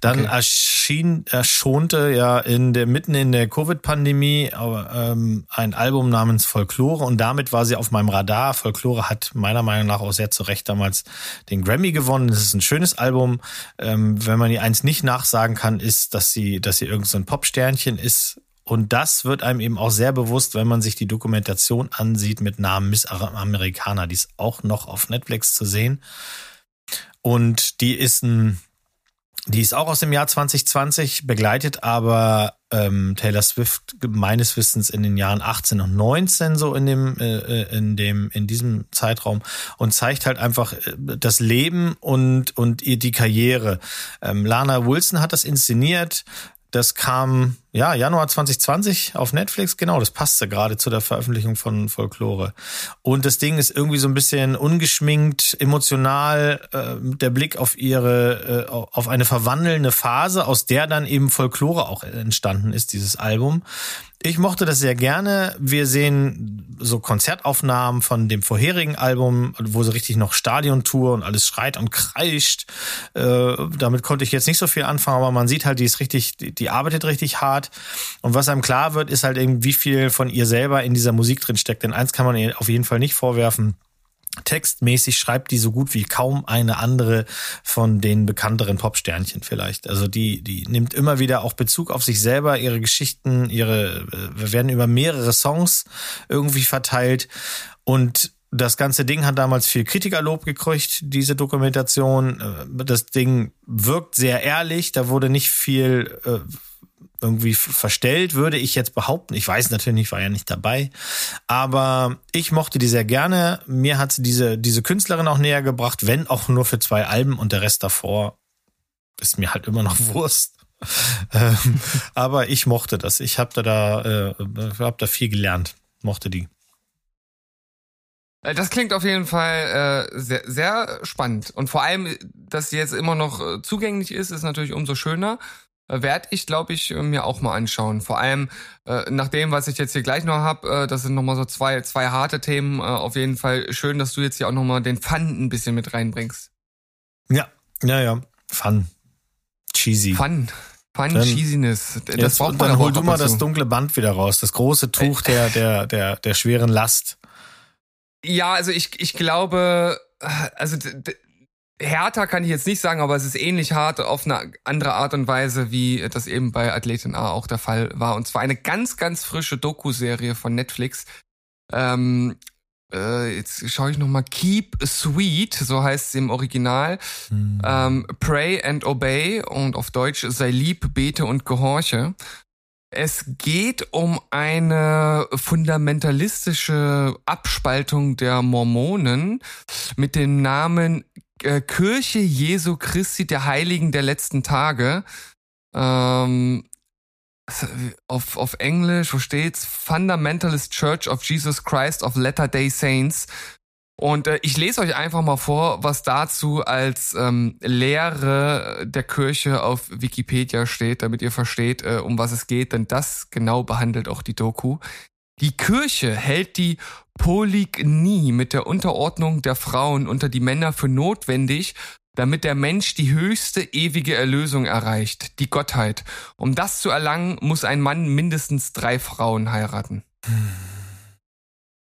Dann Okay. erschien, erschonte ja in der, mitten in der Covid-Pandemie ähm, ein Album namens Folklore und damit war sie auf meinem Radar. Folklore hat meiner Meinung nach auch sehr zu Recht damals den Grammy gewonnen. Es ist ein schönes Album. Ähm, wenn man ihr eins nicht nachsagen kann, ist, dass sie, dass sie irgend so Popsternchen ist. Und das wird einem eben auch sehr bewusst, wenn man sich die Dokumentation ansieht mit Namen Miss Americana. Die ist auch noch auf Netflix zu sehen. Und die ist ein, die ist auch aus dem Jahr 2020, begleitet aber ähm, Taylor Swift meines Wissens in den Jahren 18 und 19 so in dem äh, äh, in dem in diesem Zeitraum und zeigt halt einfach äh, das Leben und und ihr die Karriere. Ähm, Lana Wilson hat das inszeniert. Das kam ja Januar 2020 auf Netflix. Genau, das passte gerade zu der Veröffentlichung von Folklore. Und das Ding ist irgendwie so ein bisschen ungeschminkt, emotional. Äh, der Blick auf ihre, äh, auf eine verwandelnde Phase, aus der dann eben Folklore auch entstanden ist, dieses Album. Ich mochte das sehr gerne. Wir sehen so Konzertaufnahmen von dem vorherigen Album, wo sie richtig noch Stadiontour und alles schreit und kreischt. Äh, damit konnte ich jetzt nicht so viel anfangen, aber man sieht halt, die ist richtig, die, die arbeitet richtig hart. Und was einem klar wird, ist halt eben, wie viel von ihr selber in dieser Musik drin steckt. Denn eins kann man ihr auf jeden Fall nicht vorwerfen. Textmäßig schreibt die so gut wie kaum eine andere von den bekannteren Popsternchen vielleicht. Also die, die nimmt immer wieder auch Bezug auf sich selber, ihre Geschichten, ihre, wir werden über mehrere Songs irgendwie verteilt und das ganze Ding hat damals viel Kritikerlob gekriegt, diese Dokumentation. Äh, Das Ding wirkt sehr ehrlich, da wurde nicht viel äh, irgendwie verstellt, würde ich jetzt behaupten. Ich weiß natürlich nicht, war ja nicht dabei. Aber ich mochte die sehr gerne. Mir hat sie diese, diese Künstlerin auch näher gebracht, wenn auch nur für zwei Alben und der Rest davor ist mir halt immer noch Wurst. ähm, aber ich mochte das. Ich habe da, da, äh, hab da viel gelernt. Mochte die. Äh, Das klingt auf jeden Fall äh, sehr, sehr spannend. Und vor allem, dass sie jetzt immer noch äh, zugänglich ist, ist natürlich umso schöner. Äh, Werd ich, glaube ich, äh, mir auch mal anschauen. Vor allem äh, nach dem, was ich jetzt hier gleich noch hab, äh, das sind nochmal so zwei, zwei harte Themen. Äh, auf jeden Fall schön, dass du jetzt hier auch nochmal den Fun ein bisschen mit reinbringst. Ja, ja, ja. Fun. Cheesy. Fun. Fun, Dann- Cheesiness. Das Jetzt, braucht man dann hol du mal das dunkle Band wieder raus. Das große Tuch der, der, der, der schweren Last. Ja, also ich, ich glaube, äh, also härter kann ich jetzt nicht sagen, aber es ist ähnlich hart auf eine andere Art und Weise, wie das eben bei Athletin A auch der Fall war. Und zwar eine ganz, ganz frische Doku-Serie von Netflix. Ähm, äh, jetzt schaue ich nochmal. Keep Sweet, so heißt es im Original. Ähm, Pray and Obey und auf Deutsch sei lieb, bete und gehorche. Es geht um eine fundamentalistische Abspaltung der Mormonen mit dem Namen äh, Kirche Jesu Christi der Heiligen der letzten Tage. Ähm, auf, auf Englisch, wo steht's? Fundamentalist Church of Jesus Christ of Latter-day Saints. Und äh, ich lese euch einfach mal vor, was dazu als ähm, Lehre der Kirche auf Wikipedia steht, damit ihr versteht, äh, um was es geht, denn das genau behandelt auch die Doku. Die Kirche hält die Polygnie mit der Unterordnung der Frauen unter die Männer für notwendig, damit der Mensch die höchste ewige Erlösung erreicht, die Gottheit. Um das zu erlangen, muss ein Mann mindestens drei Frauen heiraten.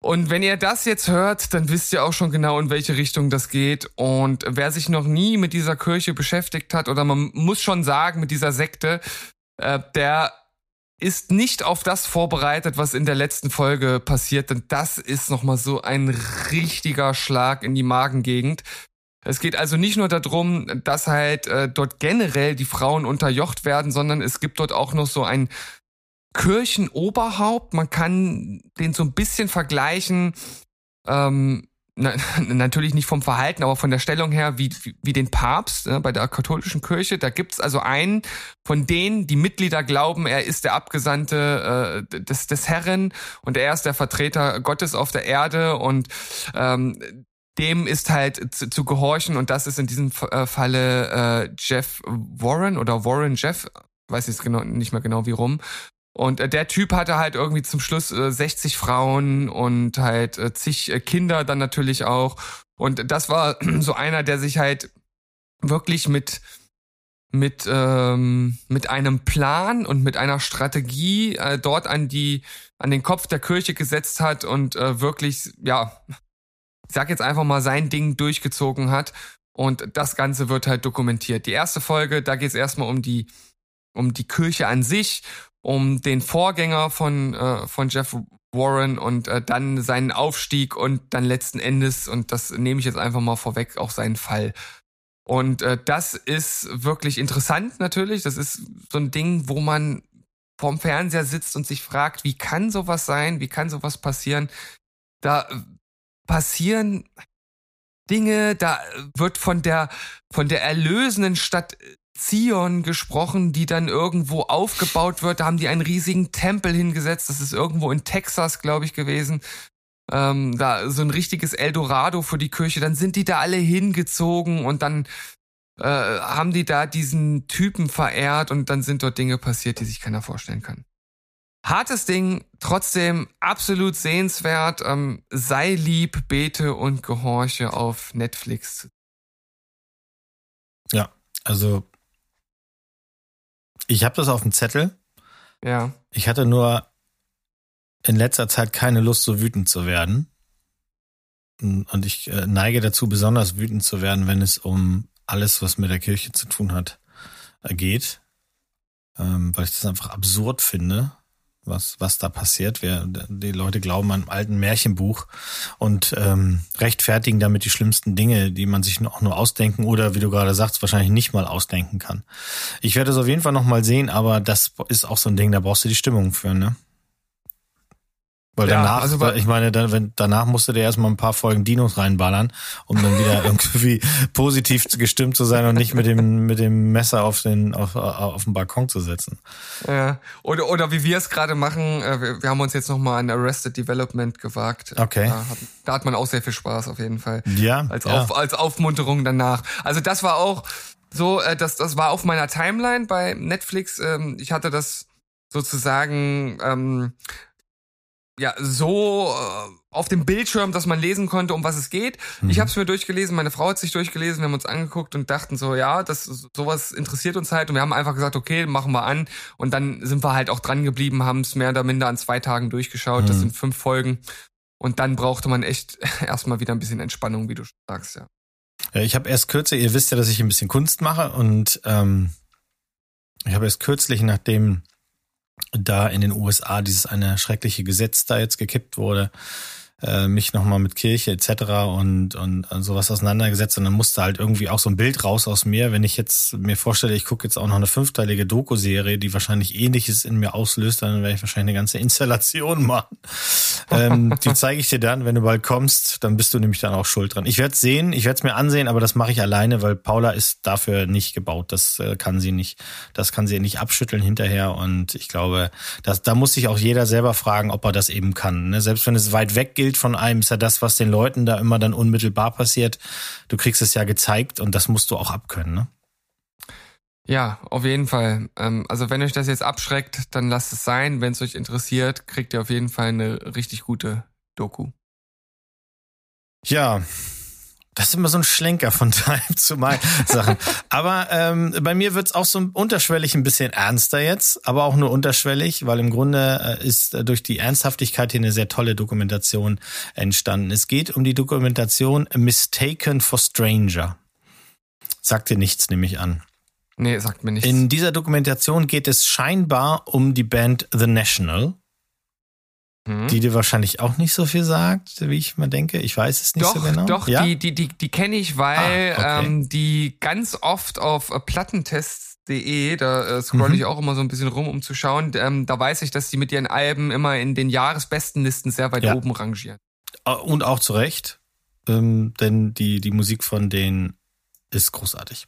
Und wenn ihr das jetzt hört, dann wisst ihr auch schon genau, in welche Richtung das geht. Und wer sich noch nie mit dieser Kirche beschäftigt hat, oder man muss schon sagen, mit dieser Sekte, äh, der ist nicht auf das vorbereitet, was in der letzten Folge passiert, denn das ist nochmal so ein richtiger Schlag in die Magengegend. Es geht also nicht nur darum, dass halt äh, dort generell die Frauen unterjocht werden, sondern es gibt dort auch noch so ein Kirchenoberhaupt. Man kann den so ein bisschen vergleichen, ähm, na, natürlich nicht vom Verhalten, aber von der Stellung her wie, wie, wie den Papst äh, bei der katholischen Kirche. Da gibt's also einen von denen, die Mitglieder glauben, er ist der Abgesandte äh, des, des Herren und er ist der Vertreter Gottes auf der Erde und ähm, dem ist halt zu, zu gehorchen und das ist in diesem äh, Falle äh, Jeff Warren oder Warren Jeff, weiß ich genau nicht mehr genau wie rum. Und äh, der Typ hatte halt irgendwie zum Schluss äh, 60 Frauen und halt äh, zig äh, Kinder dann natürlich auch. Und das war so einer, der sich halt wirklich mit mit ähm, mit einem Plan und mit einer Strategie äh, dort an die an den Kopf der Kirche gesetzt hat und äh, wirklich ja ich sag jetzt einfach mal sein Ding durchgezogen hat und das Ganze wird halt dokumentiert. Die erste Folge, da geht es erstmal um die um die Kirche an sich um den Vorgänger von, äh, von Jeff Warren und äh, dann seinen Aufstieg und dann letzten Endes, und das nehme ich jetzt einfach mal vorweg, auch seinen Fall. Und äh, das ist wirklich interessant natürlich. Das ist so ein Ding, wo man vorm Fernseher sitzt und sich fragt, wie kann sowas sein? Wie kann sowas passieren? Da passieren Dinge, da wird von der, von der erlösenden Stadt Zion gesprochen, die dann irgendwo aufgebaut wird. Da haben die einen riesigen Tempel hingesetzt. Das ist irgendwo in Texas, glaube ich, gewesen. Ähm, da so ein richtiges Eldorado für die Kirche. Dann sind die da alle hingezogen und dann äh, haben die da diesen Typen verehrt und dann sind dort Dinge passiert, die sich keiner vorstellen kann. Hartes Ding, trotzdem absolut sehenswert. Ähm, sei lieb, bete und gehorche auf Netflix. Ja, also ich habe das auf dem Zettel. Ja. Ich hatte nur in letzter Zeit keine Lust, so wütend zu werden. Und ich äh, neige dazu, besonders wütend zu werden, wenn es um alles, was mit der Kirche zu tun hat, äh, geht. Ähm, weil ich das einfach absurd finde was, was da passiert. Wir, die Leute glauben an einem alten Märchenbuch und ähm, rechtfertigen damit die schlimmsten Dinge, die man sich auch nur ausdenken oder, wie du gerade sagst, wahrscheinlich nicht mal ausdenken kann. Ich werde es auf jeden Fall nochmal sehen, aber das ist auch so ein Ding, da brauchst du die Stimmung für, ne? Weil ja, danach, also ich meine, dann, wenn, danach musste der erstmal ein paar Folgen Dinos reinballern, um dann wieder irgendwie positiv gestimmt zu sein und nicht mit dem, mit dem Messer auf den, auf, auf den Balkon zu setzen. Ja. Oder, oder wie wir es gerade machen, äh, wir, wir haben uns jetzt nochmal an Arrested Development gewagt. Okay. Da hat, da hat man auch sehr viel Spaß auf jeden Fall. Ja. Als, ja. Auf, als Aufmunterung danach. Also das war auch so, äh, das, das war auf meiner Timeline bei Netflix. Ähm, ich hatte das sozusagen ähm, ja so äh, auf dem Bildschirm, dass man lesen konnte, um was es geht. Mhm. Ich habe es mir durchgelesen, meine Frau hat sich durchgelesen, wir haben uns angeguckt und dachten so, ja, das sowas interessiert uns halt und wir haben einfach gesagt, okay, machen wir an und dann sind wir halt auch dran geblieben, haben es mehr oder minder an zwei Tagen durchgeschaut. Mhm. Das sind fünf Folgen und dann brauchte man echt erstmal wieder ein bisschen Entspannung, wie du sagst, ja. ja ich habe erst kürzlich, ihr wisst ja, dass ich ein bisschen Kunst mache und ähm, ich habe erst kürzlich, nachdem da in den USA dieses eine schreckliche Gesetz da jetzt gekippt wurde, äh, mich nochmal mit Kirche etc. Und, und, sowas auseinandergesetzt und dann musste halt irgendwie auch so ein Bild raus aus mir. Wenn ich jetzt mir vorstelle, ich gucke jetzt auch noch eine fünfteilige Doku-Serie, die wahrscheinlich ähnliches in mir auslöst, dann werde ich wahrscheinlich eine ganze Installation machen. ähm, die zeige ich dir dann, wenn du bald kommst, dann bist du nämlich dann auch schuld dran. Ich werde es sehen, ich werde es mir ansehen, aber das mache ich alleine, weil Paula ist dafür nicht gebaut. Das äh, kann sie nicht, das kann sie nicht abschütteln hinterher. Und ich glaube, dass, da muss sich auch jeder selber fragen, ob er das eben kann. Ne? Selbst wenn es weit weg gilt von einem, ist ja das, was den Leuten da immer dann unmittelbar passiert. Du kriegst es ja gezeigt und das musst du auch abkönnen. Ne? Ja, auf jeden Fall. Ähm, also wenn euch das jetzt abschreckt, dann lasst es sein. Wenn es euch interessiert, kriegt ihr auf jeden Fall eine richtig gute Doku. Ja, das ist immer so ein Schlenker von Time zu Mal Sachen. Aber ähm, bei mir wird's auch so unterschwellig ein bisschen ernster jetzt, aber auch nur unterschwellig, weil im Grunde äh, ist äh, durch die Ernsthaftigkeit hier eine sehr tolle Dokumentation entstanden. Es geht um die Dokumentation Mistaken for Stranger. Sagt dir nichts, nehme ich an. Nee, sagt mir nichts. In dieser Dokumentation geht es scheinbar um die Band The National. Mhm. Die dir wahrscheinlich auch nicht so viel sagt, wie ich mal denke. Ich weiß es nicht doch, so genau. Doch, ja? die, die, die, die kenne ich, weil ah, okay. ähm, die ganz oft auf äh, Plattentests.de, da äh, scroll mhm. ich auch immer so ein bisschen rum, um zu schauen. Ähm, da weiß ich, dass die mit ihren Alben immer in den Jahresbestenlisten sehr weit ja. oben rangieren. Äh, und auch zu Recht, ähm, denn die, die Musik von denen ist großartig.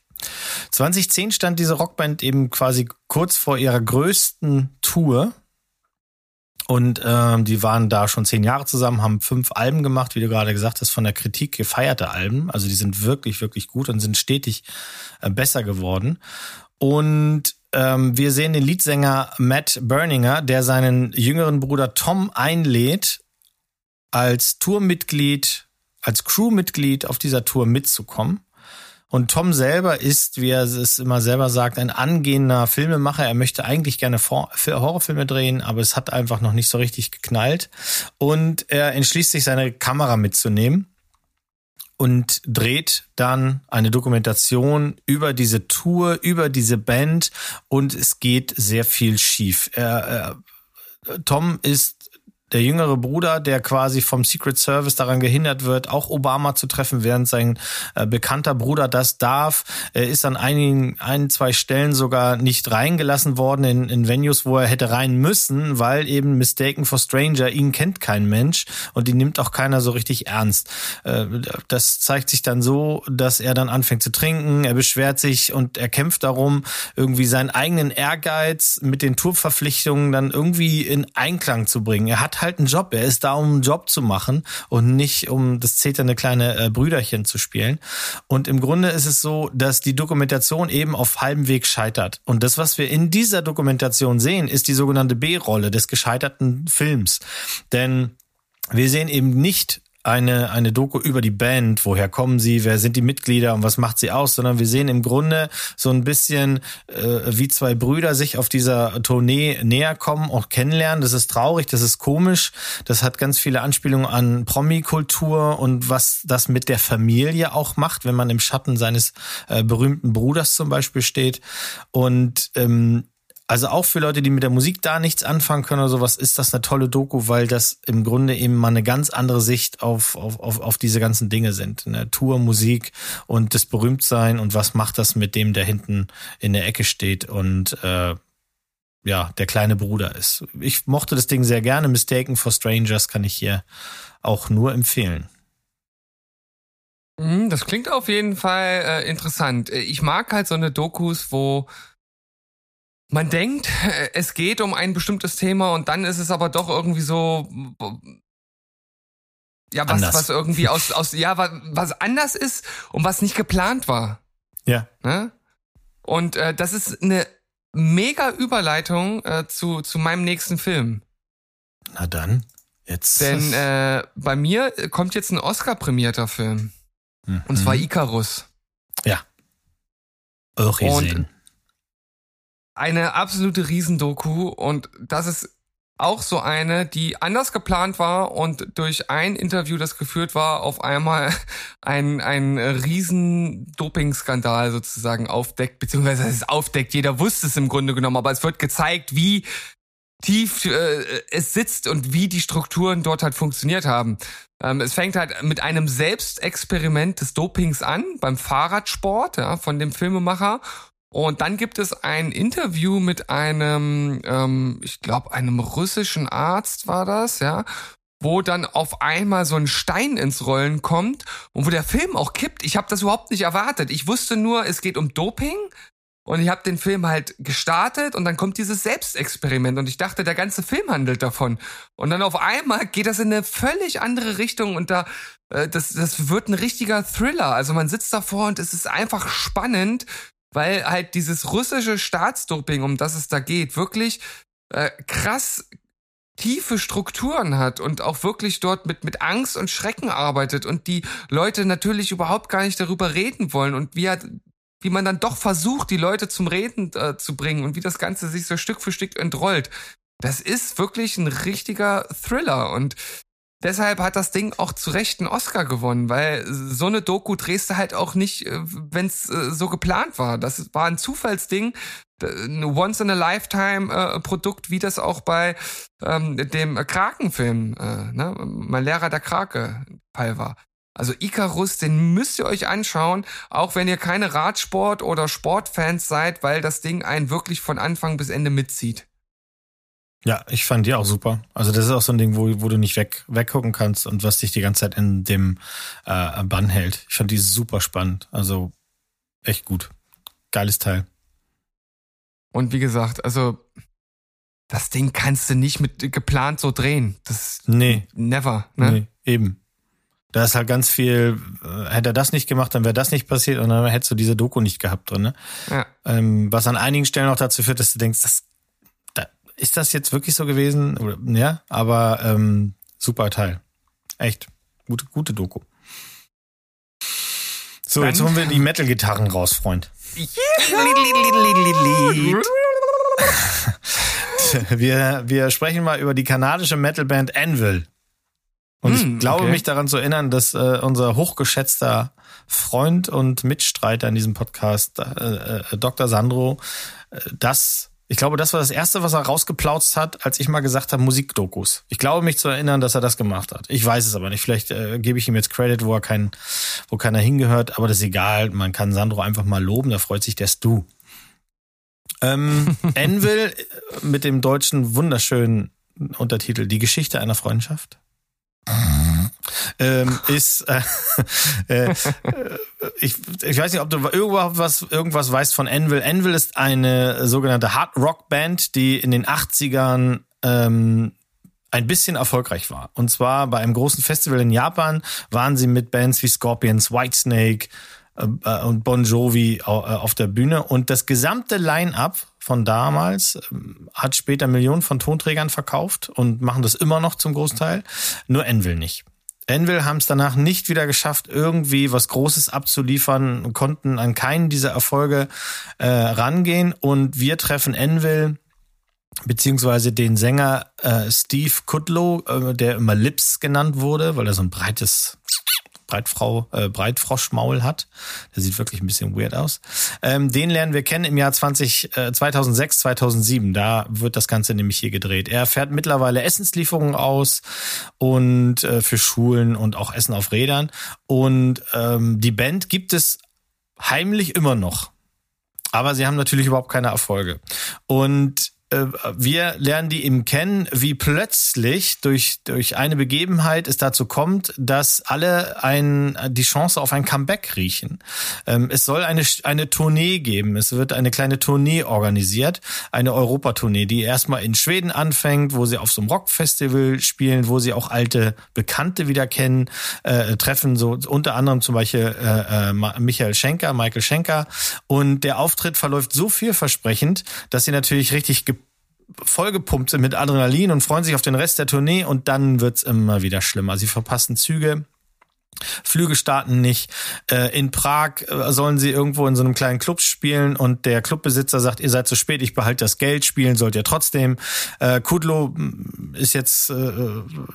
2010 stand diese Rockband eben quasi kurz vor ihrer größten Tour und ähm, die waren da schon zehn Jahre zusammen, haben fünf Alben gemacht, wie du gerade gesagt hast, von der Kritik gefeierte Alben. Also die sind wirklich, wirklich gut und sind stetig äh, besser geworden. Und ähm, wir sehen den Leadsänger Matt Berninger, der seinen jüngeren Bruder Tom einlädt, als Tourmitglied, als Crewmitglied auf dieser Tour mitzukommen. Und Tom selber ist, wie er es immer selber sagt, ein angehender Filmemacher. Er möchte eigentlich gerne Horrorfilme drehen, aber es hat einfach noch nicht so richtig geknallt. Und er entschließt sich, seine Kamera mitzunehmen und dreht dann eine Dokumentation über diese Tour, über diese Band und es geht sehr viel schief. Er, er, Tom ist der jüngere Bruder, der quasi vom Secret Service daran gehindert wird, auch Obama zu treffen, während sein äh, bekannter Bruder das darf. Er ist an einigen, ein, zwei Stellen sogar nicht reingelassen worden in, in Venues, wo er hätte rein müssen, weil eben Mistaken for Stranger, ihn kennt kein Mensch und die nimmt auch keiner so richtig ernst. Äh, das zeigt sich dann so, dass er dann anfängt zu trinken, er beschwert sich und er kämpft darum, irgendwie seinen eigenen Ehrgeiz mit den Tourverpflichtungen dann irgendwie in Einklang zu bringen. Er hat halt einen Job. Er ist da, um einen Job zu machen und nicht um das zeternde kleine äh, Brüderchen zu spielen. Und im Grunde ist es so, dass die Dokumentation eben auf halbem Weg scheitert. Und das, was wir in dieser Dokumentation sehen, ist die sogenannte B-Rolle des gescheiterten Films. Denn wir sehen eben nicht eine, eine Doku über die Band, woher kommen sie, wer sind die Mitglieder? Und was macht sie aus, sondern wir sehen im Grunde so ein bisschen, äh, wie zwei Brüder sich auf dieser Tournee näher kommen, auch kennenlernen. Das ist traurig, das ist komisch, das hat ganz viele Anspielungen an Promi-Kultur und was das mit der Familie auch macht, wenn man im Schatten seines äh, berühmten Bruders zum Beispiel steht. Und ähm, also auch für Leute, die mit der Musik da nichts anfangen können oder sowas, ist das eine tolle Doku, weil das im Grunde eben mal eine ganz andere Sicht auf, auf, auf, auf diese ganzen Dinge sind. Natur, Musik und das Berühmtsein und was macht das mit dem, der hinten in der Ecke steht und äh, ja, der kleine Bruder ist. Ich mochte das Ding sehr gerne. Mistaken for Strangers kann ich hier auch nur empfehlen. Mhm, das klingt auf jeden Fall äh, interessant. Ich mag halt so eine Dokus, wo man denkt, es geht um ein bestimmtes Thema und dann ist es aber doch irgendwie so, ja, was, anders. was irgendwie aus, aus, ja, was, was anders ist und was nicht geplant war. Ja. Ne? Und äh, das ist eine mega Überleitung äh, zu, zu meinem nächsten Film. Na dann, jetzt. Denn äh, bei mir kommt jetzt ein Oscar-prämierter Film. Mhm. Und zwar Icarus. Ja. Auch gesehen. Und eine absolute Riesendoku und das ist auch so eine, die anders geplant war und durch ein Interview, das geführt war, auf einmal ein, ein riesen Doping-Skandal sozusagen aufdeckt, beziehungsweise es aufdeckt, jeder wusste es im Grunde genommen, aber es wird gezeigt, wie tief äh, es sitzt und wie die Strukturen dort halt funktioniert haben. Ähm, es fängt halt mit einem Selbstexperiment des Dopings an beim Fahrradsport ja, von dem Filmemacher. Und dann gibt es ein Interview mit einem, ähm, ich glaube, einem russischen Arzt war das, ja, wo dann auf einmal so ein Stein ins Rollen kommt und wo der Film auch kippt. Ich habe das überhaupt nicht erwartet. Ich wusste nur, es geht um Doping und ich habe den Film halt gestartet und dann kommt dieses Selbstexperiment und ich dachte, der ganze Film handelt davon. Und dann auf einmal geht das in eine völlig andere Richtung und da äh, das das wird ein richtiger Thriller. Also man sitzt davor und es ist einfach spannend, weil halt dieses russische Staatsdoping, um das es da geht, wirklich äh, krass tiefe Strukturen hat und auch wirklich dort mit, mit Angst und Schrecken arbeitet und die Leute natürlich überhaupt gar nicht darüber reden wollen und wie hat, wie man dann doch versucht, die Leute zum Reden äh, zu bringen und wie das Ganze sich so Stück für Stück entrollt. Das ist wirklich ein richtiger Thriller und deshalb hat das Ding auch zu Recht einen Oscar gewonnen, weil so eine Doku drehst du halt auch nicht, äh, wenn es äh, so geplant war. Das war ein Zufallsding, ein Once-in-a-Lifetime-Produkt, wie das auch bei ähm, dem Krakenfilm, äh, ne, mein Lehrer der Krake Fall war. Also Icarus, den müsst ihr euch anschauen, auch wenn ihr keine Radsport- oder Sportfans seid, weil das Ding einen wirklich von Anfang bis Ende mitzieht. Ja, ich fand die auch super. Also das ist auch so ein Ding, wo, wo du nicht weg, weggucken kannst und was dich die ganze Zeit in dem äh, Bann hält. Ich fand die super spannend. Also echt gut. Geiles Teil. Und wie gesagt, also das Ding kannst du nicht mit geplant so drehen. Das nee. never, ne? Nee, eben. Da ist halt ganz viel, äh, hätte er das nicht gemacht, dann wäre das nicht passiert und dann hättest du diese Doku nicht gehabt drin. Ne? Ja. Ähm, was an einigen Stellen auch dazu führt, dass du denkst, das, da, ist das jetzt wirklich so gewesen? Ja, aber ähm, super Teil. Echt. Gute, gute Doku. So, dann, jetzt holen wir die Metal-Gitarren raus, Freund. wir, wir sprechen mal über die kanadische Metalband Anvil. Und hm, ich glaube, okay. mich daran zu erinnern, dass äh, unser hochgeschätzter Freund und Mitstreiter in diesem Podcast, äh, äh, Dr. Sandro, äh, das, ich glaube, das war das Erste, was er rausgeplautzt hat, als ich mal gesagt habe, Musikdokus. Ich glaube, mich zu erinnern, dass er das gemacht hat. Ich weiß es aber nicht. Vielleicht äh, gebe ich ihm jetzt Credit, wo er kein, wo keiner hingehört, aber das ist egal. Man kann Sandro einfach mal loben, da freut sich der Stu. Ähm, Envil mit dem deutschen wunderschönen Untertitel Die Geschichte einer Freundschaft ähm, ist äh, äh, ich, ich weiß nicht, ob du irgendwas, irgendwas weißt von Anvil. Anvil ist eine sogenannte Hard Rock Band, die in den 80ern ähm, ein bisschen erfolgreich war. Und zwar bei einem großen Festival in Japan waren sie mit Bands wie Scorpions, Whitesnake äh, äh und Bon Jovi äh, auf der Bühne. Und das gesamte Line-up von damals, ähm, hat später Millionen von Tonträgern verkauft und machen das immer noch zum Großteil. Nur Envil nicht. Envil haben es danach nicht wieder geschafft, irgendwie was Großes abzuliefern, konnten an keinen dieser Erfolge äh, rangehen. Und wir treffen Envil beziehungsweise den Sänger äh, Steve Kudlow, äh, der immer Lips genannt wurde, weil er so ein breites Breitfrau, äh, Breitfroschmaul hat. Der sieht wirklich ein bisschen weird aus. Ähm, den lernen wir kennen im Jahr 20, äh, 2006, 2007. Da wird das Ganze nämlich hier gedreht. Er fährt mittlerweile Essenslieferungen aus und äh, für Schulen und auch Essen auf Rädern. Und ähm, die Band gibt es heimlich immer noch. Aber sie haben natürlich überhaupt keine Erfolge. Und wir lernen die eben kennen, wie plötzlich durch, durch eine Begebenheit es dazu kommt, dass alle ein, die Chance auf ein Comeback riechen. Ähm, es soll eine, eine Tournee geben. Es wird eine kleine Tournee organisiert, eine Europatournee, die erstmal in Schweden anfängt, wo sie auf so einem Rockfestival spielen, wo sie auch alte Bekannte wieder kennen, äh, treffen, so unter anderem zum Beispiel äh, äh Michael Schenker, Michael Schenker. Und der Auftritt verläuft so vielversprechend, dass sie natürlich richtig vollgepumpt sind mit Adrenalin und freuen sich auf den Rest der Tournee und dann wird's immer wieder schlimmer. Sie verpassen Züge, Flüge starten nicht. Äh, in Prag äh, sollen sie irgendwo in so einem kleinen Club spielen und der Clubbesitzer sagt, ihr seid zu spät, ich behalte das Geld, spielen sollt ihr trotzdem. Äh, Kudlo mm, ist jetzt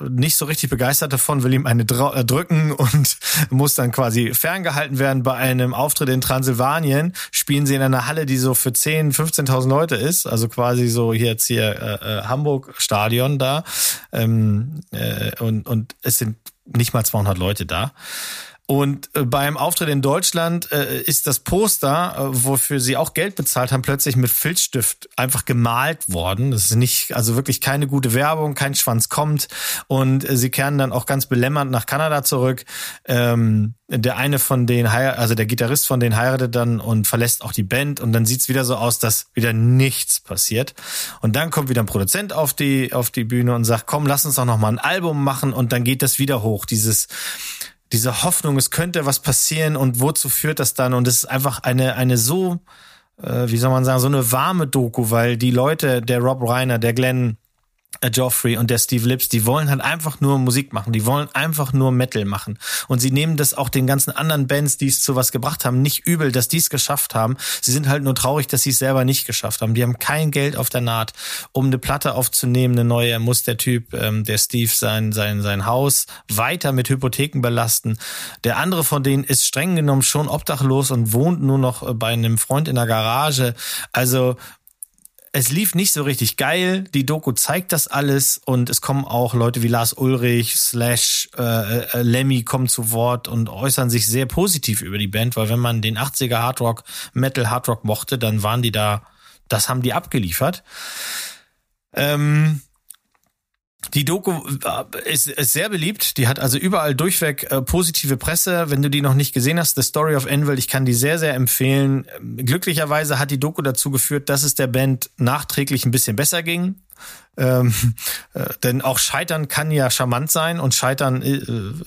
nicht so richtig begeistert davon, will ihm eine drücken und muss dann quasi ferngehalten werden. Bei einem Auftritt in Transsilvanien spielen sie in einer Halle, die so für 10, 15.000 Leute ist, also quasi so hier jetzt hier Hamburg Stadion da. Ähm, äh, und, und es sind nicht mal 200 Leute da. Und äh, beim Auftritt in Deutschland äh, ist das Poster, äh, wofür sie auch Geld bezahlt haben, plötzlich mit Filzstift einfach gemalt worden. Das ist nicht, also wirklich keine gute Werbung, kein Schwanz kommt. Und äh, sie kehren dann auch ganz belämmert nach Kanada zurück. Ähm, der eine von denen, also der Gitarrist von denen heiratet dann und verlässt auch die Band und dann sieht's wieder so aus, dass wieder nichts passiert. Und dann kommt wieder ein Produzent auf die, auf die Bühne und sagt, komm, lass uns doch noch mal ein Album machen und dann geht das wieder hoch. Dieses, diese Hoffnung, es könnte was passieren und wozu führt das dann? Und es ist einfach eine, eine so, äh, wie soll man sagen, so eine warme Doku, weil die Leute, der Rob Reiner, der Glenn Joffrey und der Steve Lips, die wollen halt einfach nur Musik machen, die wollen einfach nur Metal machen. Und sie nehmen das auch den ganzen anderen Bands, die es zu was gebracht haben, nicht übel, dass die es geschafft haben. Sie sind halt nur traurig, dass sie es selber nicht geschafft haben. Die haben kein Geld auf der Naht, um eine Platte aufzunehmen, eine neue. Muss der Typ, ähm, der Steve, sein, sein, sein Haus weiter mit Hypotheken belasten. Der andere von denen ist streng genommen schon obdachlos und wohnt nur noch bei einem Freund in der Garage. Also es lief nicht so richtig geil. Die Doku zeigt das alles und es kommen auch Leute wie Lars Ulrich, Slash, äh, äh, Lemmy kommen zu Wort und äußern sich sehr positiv über die Band, weil wenn man den 80er Hardrock, Metal Hardrock mochte, dann waren die da, das haben die abgeliefert. Ähm, die Doku äh, ist, sehr beliebt. Die hat also überall durchweg äh, positive Presse. Wenn du die noch nicht gesehen hast, The Story of Anvil, ich kann die sehr, sehr empfehlen. Glücklicherweise hat die Doku dazu geführt, dass es der Band nachträglich ein bisschen besser ging. Ähm, äh, denn auch Scheitern kann ja charmant sein und Scheitern äh,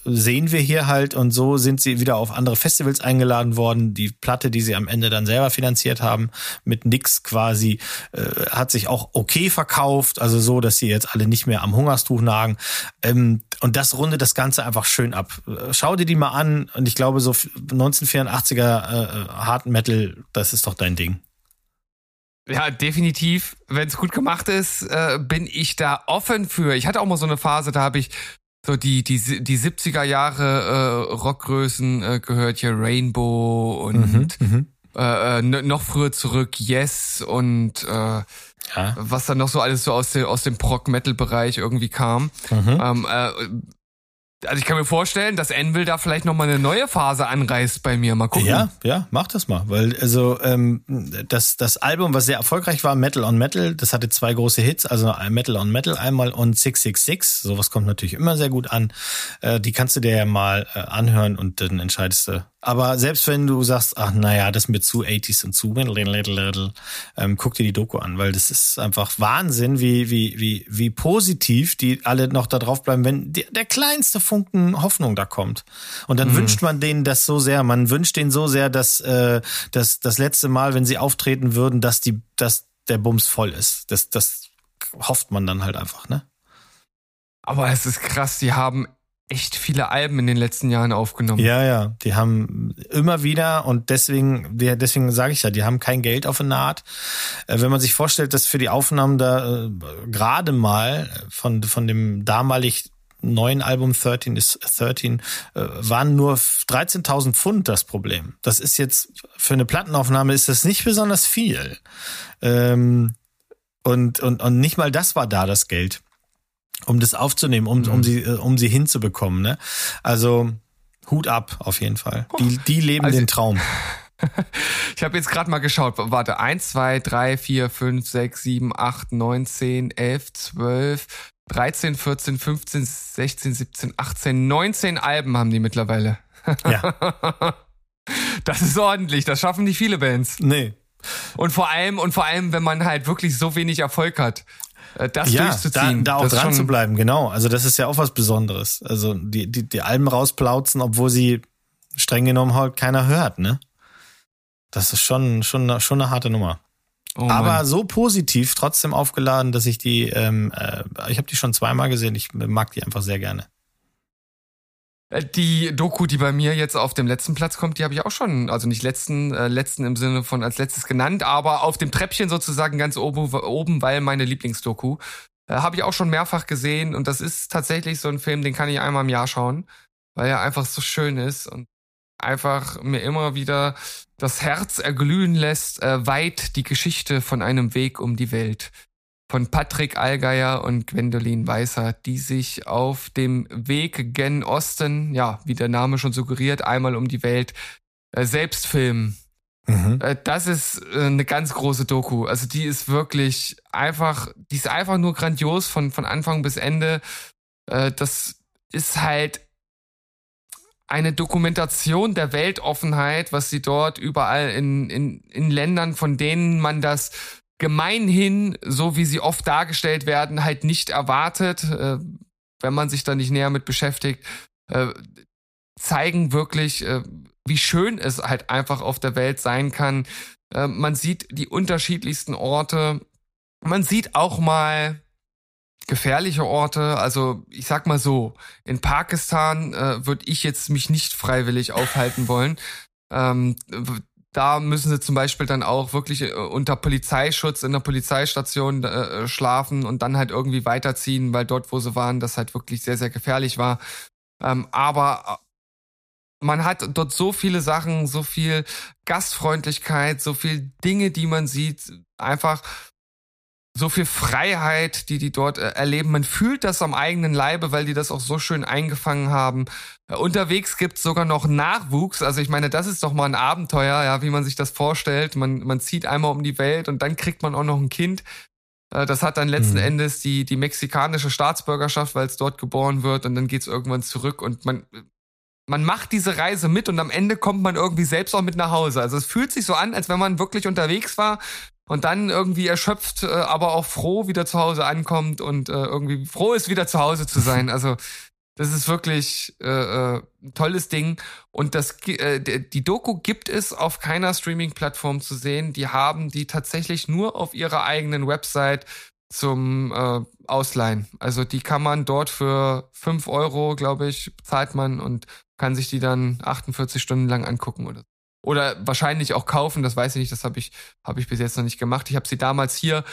sehen wir hier halt und so sind sie wieder auf andere Festivals eingeladen worden. Die Platte, die sie am Ende dann selber finanziert haben, mit nix quasi, äh, hat sich auch okay verkauft, also so, dass sie jetzt alle nicht mehr am Hungerstuch nagen. Ähm, und das rundet das Ganze einfach schön ab. Äh, schau dir die mal an und ich glaube, so 1984er äh, Hard Metal, das ist doch dein Ding. Ja, definitiv. Wenn es gut gemacht ist, äh, bin ich da offen für. Ich hatte auch mal so eine Phase, da habe ich so die die die 70er Jahre äh, Rockgrößen äh, gehört hier Rainbow und mhm, mhm. äh, äh noch früher zurück Yes und äh, ja. was dann noch so alles so aus dem aus dem Prog Metal Bereich irgendwie kam. Mhm. Ähm, äh, also ich kann mir vorstellen, dass Envil da vielleicht nochmal eine neue Phase anreißt bei mir. Mal gucken. Ja, ja, mach das mal. Weil also ähm, das, das Album, was sehr erfolgreich war, Metal on Metal, das hatte zwei große Hits, also Metal on Metal einmal und 666. Sowas kommt natürlich immer sehr gut an. Äh, die kannst du dir ja mal äh, anhören und dann entscheidest du, aber selbst wenn du sagst, ach naja, das ist mir zu 80s und zu little, little, little, ähm, guck dir die Doku an, weil das ist einfach Wahnsinn, wie, wie, wie, wie positiv die alle noch da drauf bleiben, wenn die, der kleinste Funken Hoffnung da kommt. Und dann mhm. wünscht man denen das so sehr, man wünscht denen so sehr, dass, äh, dass das letzte Mal, wenn sie auftreten würden, dass die, dass der Bums voll ist. Das, das hofft man dann halt einfach, ne? Aber es ist krass, die haben echt viele Alben in den letzten Jahren aufgenommen. Ja, ja, die haben immer wieder und deswegen, deswegen sage ich ja, die haben kein Geld auf der Naht. Äh, wenn man sich vorstellt, dass für die Aufnahmen da äh, gerade mal von von dem damalig neuen Album 13 ist 13 äh, waren nur 13.000 Pfund das Problem. Das ist jetzt für eine Plattenaufnahme ist das nicht besonders viel. Ähm, und, und, und nicht mal das war da das Geld um das aufzunehmen, um, mhm. um sie, äh, um sie hinzubekommen. Ne? Also Hut ab auf jeden Fall. Die, die leben also, den Traum. ich habe jetzt gerade mal geschaut. Warte, 1, 2, 3, 4, 5, 6, 7, 8, 9, 10, 11, 12, 13, 14, 15, 16, 17, 18, 19 Alben haben die mittlerweile. ja. Das ist ordentlich. Das schaffen nicht viele Bands. Nee. Und vor allem, und vor allem, wenn man halt wirklich so wenig Erfolg hat. Äh, das ja, durchzuziehen. Da, da auch dran zu bleiben, genau. Also das ist ja auch was Besonderes. Also die, die, die Alben rausplauzen, obwohl sie streng genommen halt keiner hört, ne? Das ist schon, schon, schon eine harte Nummer. Oh Aber so positiv, trotzdem aufgeladen, dass ich die, ähm, äh, ich habe die schon zweimal gesehen, ich mag die einfach sehr gerne. Äh, die Doku, die bei mir jetzt auf dem letzten Platz kommt, die habe ich auch schon, also nicht letzten, äh, letzten im Sinne von als letztes genannt, aber auf dem Treppchen sozusagen ganz oben, oben weil meine Lieblingsdoku. Äh, habe ich auch schon mehrfach gesehen und das ist tatsächlich so ein Film, den kann ich einmal im Jahr schauen, weil er einfach so schön ist und einfach mir immer wieder das Herz erglühen lässt, äh, weit die Geschichte von einem Weg um die Welt von Patrick Allgeier und Gwendolin Weißer, die sich auf dem Weg gen Osten, ja, wie der Name schon suggeriert, einmal um die Welt äh, selbst filmen. Mhm. Äh, das ist äh, eine ganz große Doku. Also die ist wirklich einfach, die ist einfach nur grandios von, von Anfang bis Ende. Äh, das ist halt eine Dokumentation der Weltoffenheit, was sie dort überall in, in, in Ländern, von denen man das gemeinhin, so wie sie oft dargestellt werden, halt nicht erwartet, äh, wenn man sich da nicht näher mit beschäftigt, äh, zeigen wirklich, äh, wie schön es halt einfach auf der Welt sein kann. Äh, man sieht die unterschiedlichsten Orte. Man sieht auch mal gefährliche Orte. Also ich sag mal so, in Pakistan äh, würde ich jetzt mich nicht freiwillig aufhalten wollen. Ähm, da müssen sie zum Beispiel dann auch wirklich äh, unter Polizeischutz in der Polizeistation äh, schlafen und dann halt irgendwie weiterziehen, weil dort, wo sie waren, das halt wirklich sehr, sehr gefährlich war. Ähm, aber äh, man hat dort so viele Sachen, so viel Gastfreundlichkeit, so viel Dinge, die man sieht, einfach so viel Freiheit, die die dort äh, erleben. Man fühlt das am eigenen Leibe, weil die das auch so schön eingefangen haben. Äh, unterwegs gibt's sogar noch Nachwuchs. Also ich meine, das ist doch mal ein Abenteuer, ja, wie man sich das vorstellt. Man, man zieht einmal um die Welt und dann kriegt man auch noch ein Kind. Äh, das hat dann letzten mhm. Endes die, die mexikanische Staatsbürgerschaft, weil es dort geboren wird und dann geht's irgendwann zurück und man, man macht diese Reise mit und am Ende kommt man irgendwie selbst auch mit nach Hause. Also es fühlt sich so an, als wenn man wirklich unterwegs war und dann irgendwie erschöpft, äh, aber auch froh wieder zu Hause ankommt und äh, irgendwie froh ist, wieder zu Hause zu sein. Also das ist wirklich äh, äh, ein tolles Ding. Und das äh, die Doku gibt es auf keiner Streaming-Plattform zu sehen. Die haben die tatsächlich nur auf ihrer eigenen Website zum äh, Ausleihen. Also die kann man dort für fünf Euro, glaube ich, zahlt man und kann sich die dann 48 Stunden lang angucken oder oder wahrscheinlich auch kaufen, das weiß ich nicht, das habe ich, hab ich bis jetzt noch nicht gemacht. Ich habe sie damals hier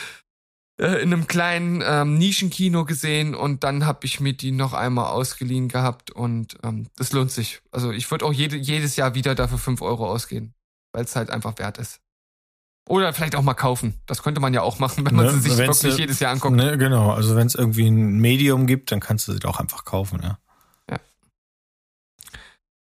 äh, in einem kleinen ähm, Nischenkino gesehen und dann habe ich mir die noch einmal ausgeliehen gehabt und ähm, das lohnt sich. Also ich würde auch jede, jedes Jahr wieder dafür fünf Euro ausgehen, weil es halt einfach wert ist. Oder vielleicht auch mal kaufen. Das könnte man ja auch machen, wenn man ne, sie sich wirklich ne, jedes Jahr anguckt. Ne, genau, also wenn es irgendwie ein Medium gibt, dann kannst du sie doch einfach kaufen, ja.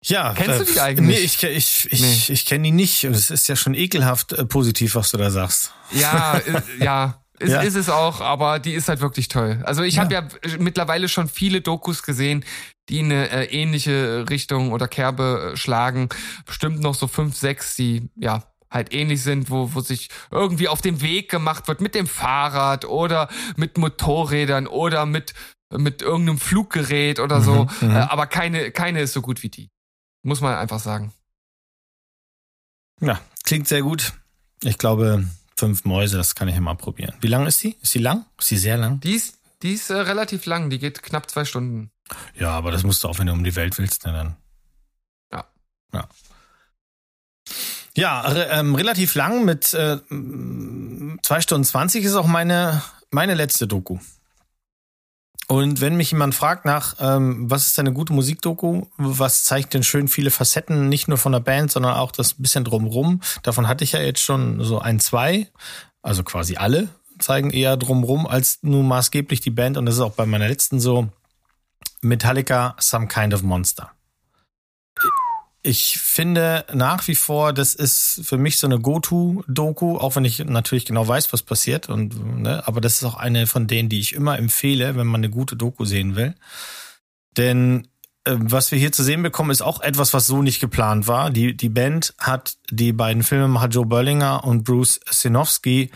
Ja, kennst äh, du die eigentlich? Nee, ich, ich, ich, nee. ich kenne die nicht. Und es ist ja schon ekelhaft äh, positiv, was du da sagst. Ja, äh, ja. Ist, ja. ist es auch, aber die ist halt wirklich toll. Also ich ja. habe ja mittlerweile schon viele Dokus gesehen, die in eine äh, ähnliche Richtung oder Kerbe äh, schlagen. Bestimmt noch so fünf, sechs, die ja halt ähnlich sind, wo, wo sich irgendwie auf den Weg gemacht wird mit dem Fahrrad oder mit Motorrädern oder mit mit irgendeinem Fluggerät oder so. Mhm, mhm. äh, aber keine, keine ist so gut wie die. Muss man einfach sagen. Ja, klingt sehr gut. Ich glaube, fünf Mäuse, das kann ich mal probieren. Wie lang ist sie? Ist sie lang? Ist sie sehr lang? Die ist, die ist äh, relativ lang, die geht knapp zwei Stunden. Ja, aber das musst du auch, wenn du um die Welt willst, ne, dann. Ja. Ja. Ja, re ähm, relativ lang mit äh, zwei Stunden zwanzig ist auch meine, meine letzte Doku. Und wenn mich jemand fragt nach, ähm, was ist eine gute Musikdoku, was zeigt denn schön viele Facetten, nicht nur von der Band, sondern auch das bisschen drumrum. Davon hatte ich ja jetzt schon so ein, zwei, also quasi alle zeigen eher drumrum als nur maßgeblich die Band. Und das ist auch bei meiner letzten so. Metallica, Some Kind of Monster ich finde nach wie vor, das ist für mich so eine Go-To-Doku, auch wenn ich natürlich genau weiß, was passiert. Und, ne, aber das ist auch eine von denen, die ich immer empfehle, wenn man eine gute Doku sehen will. Denn äh, was wir hier zu sehen bekommen, ist auch etwas, was so nicht geplant war. Die, die Band hat die beiden Filmemacher Joe Berlinger und Bruce Sinofsky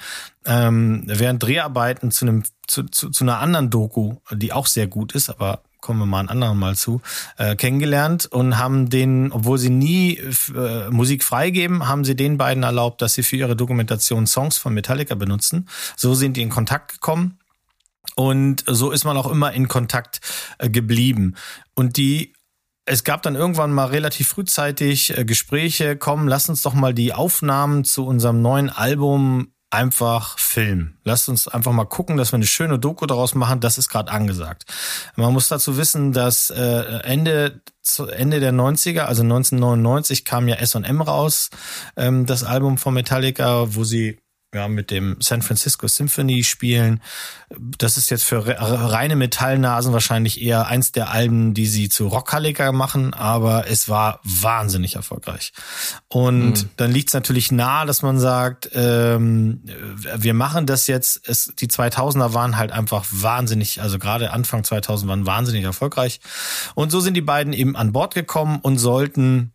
ähm, während Dreharbeiten zu einem zu, zu, zu einer anderen Doku, die auch sehr gut ist, aber kommen wir mal ein anderen Mal zu, äh, kennengelernt und haben den, obwohl sie nie äh, Musik freigeben, haben sie den beiden erlaubt, dass sie für ihre Dokumentation Songs von Metallica benutzen. So sind die in Kontakt gekommen und so ist man auch immer in Kontakt äh, geblieben. Und die es gab dann irgendwann mal relativ frühzeitig äh, Gespräche, komm, lass uns doch mal die Aufnahmen zu unserem neuen Album einfach filmen. Lasst uns einfach mal gucken, dass wir eine schöne Doku daraus machen. Das ist gerade angesagt. Man muss dazu wissen, dass äh, Ende Ende der 90er, also 1999, kam ja S&M raus, ähm, das Album von Metallica, wo sie ja, mit dem San Francisco Symphony spielen. Das ist jetzt für reine Metallnasen wahrscheinlich eher eins der Alben, die sie zu Rockhalliger machen, aber es war wahnsinnig erfolgreich. Und mhm. dann liegt es natürlich nahe, dass man sagt, ähm, wir machen das jetzt. Es, die 2000er waren halt einfach wahnsinnig, also gerade Anfang 2000 waren wahnsinnig erfolgreich. Und so sind die beiden eben an Bord gekommen und sollten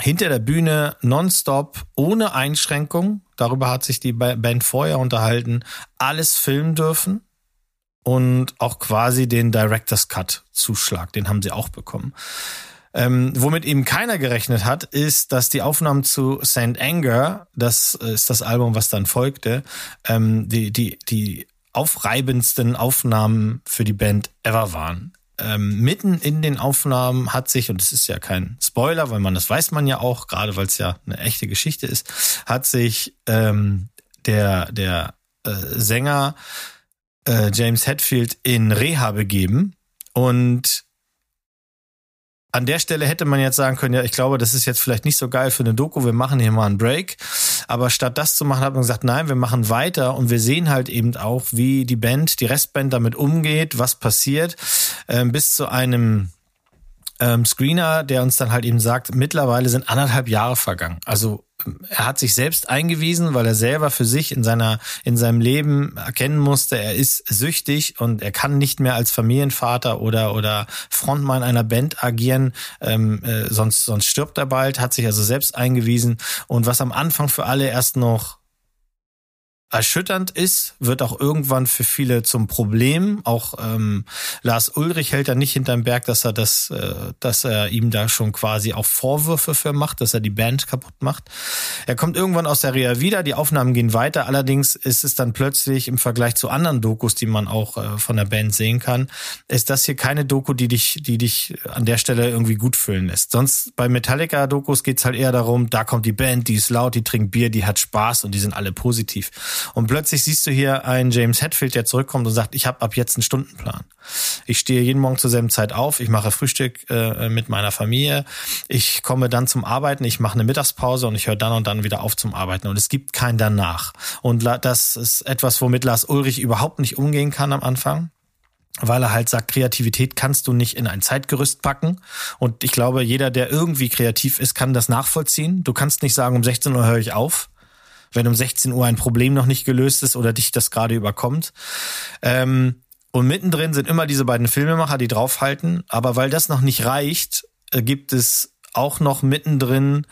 hinter der Bühne nonstop, ohne Einschränkung, darüber hat sich die Band vorher unterhalten, alles filmen dürfen und auch quasi den Director's Cut Zuschlag, den haben sie auch bekommen. Ähm, womit eben keiner gerechnet hat, ist, dass die Aufnahmen zu Saint Anger, das ist das Album, was dann folgte, ähm, die, die, die aufreibendsten Aufnahmen für die Band ever waren ähm, mitten in den Aufnahmen hat sich, und es ist ja kein Spoiler, weil man das weiß man ja auch, gerade weil es ja eine echte Geschichte ist, hat sich ähm, der, der äh, Sänger äh, James Hetfield in Reha begeben und an der Stelle hätte man jetzt sagen können, ja, ich glaube, das ist jetzt vielleicht nicht so geil für eine Doku, wir machen hier mal einen Break. Aber statt das zu machen, hat man gesagt, nein, wir machen weiter und wir sehen halt eben auch, wie die Band, die Restband damit umgeht, was passiert, äh, bis zu einem ähm, Screener, der uns dann halt eben sagt, mittlerweile sind anderthalb Jahre vergangen. Also er hat sich selbst eingewiesen, weil er selber für sich in seiner in seinem Leben erkennen musste, er ist süchtig und er kann nicht mehr als Familienvater oder oder Frontmann einer Band agieren, ähm, äh, sonst sonst stirbt er bald. Hat sich also selbst eingewiesen und was am Anfang für alle erst noch erschütternd ist, wird auch irgendwann für viele zum Problem. Auch ähm, Lars Ulrich hält da nicht hinterm Berg, dass er das, äh, dass er ihm da schon quasi auch Vorwürfe für macht, dass er die Band kaputt macht. Er kommt irgendwann aus der Reha wieder, die Aufnahmen gehen weiter. Allerdings ist es dann plötzlich im Vergleich zu anderen Dokus, die man auch äh, von der Band sehen kann, ist das hier keine Doku, die dich, die dich an der Stelle irgendwie gut fühlen lässt. Sonst bei Metallica-Dokus geht's halt eher darum, da kommt die Band, die ist laut, die trinkt Bier, die hat Spaß und die sind alle positiv. Und plötzlich siehst du hier einen James Hetfield, der zurückkommt und sagt, ich habe ab jetzt einen Stundenplan. Ich stehe jeden Morgen zur selben Zeit auf, ich mache Frühstück äh, mit meiner Familie, ich komme dann zum Arbeiten, ich mache eine Mittagspause und ich höre dann und dann wieder auf zum Arbeiten. Und es gibt kein danach. Und das ist etwas, womit Lars Ulrich überhaupt nicht umgehen kann am Anfang weil er halt sagt, Kreativität kannst du nicht in ein Zeitgerüst packen. Und ich glaube, jeder, der irgendwie kreativ ist, kann das nachvollziehen. Du kannst nicht sagen, um 16 Uhr höre ich auf wenn um 16 Uhr ein Problem noch nicht gelöst ist oder dich das gerade überkommt. Ähm, und mittendrin sind immer diese beiden Filmemacher, die draufhalten. Aber weil das noch nicht reicht, äh, gibt es auch noch mittendrin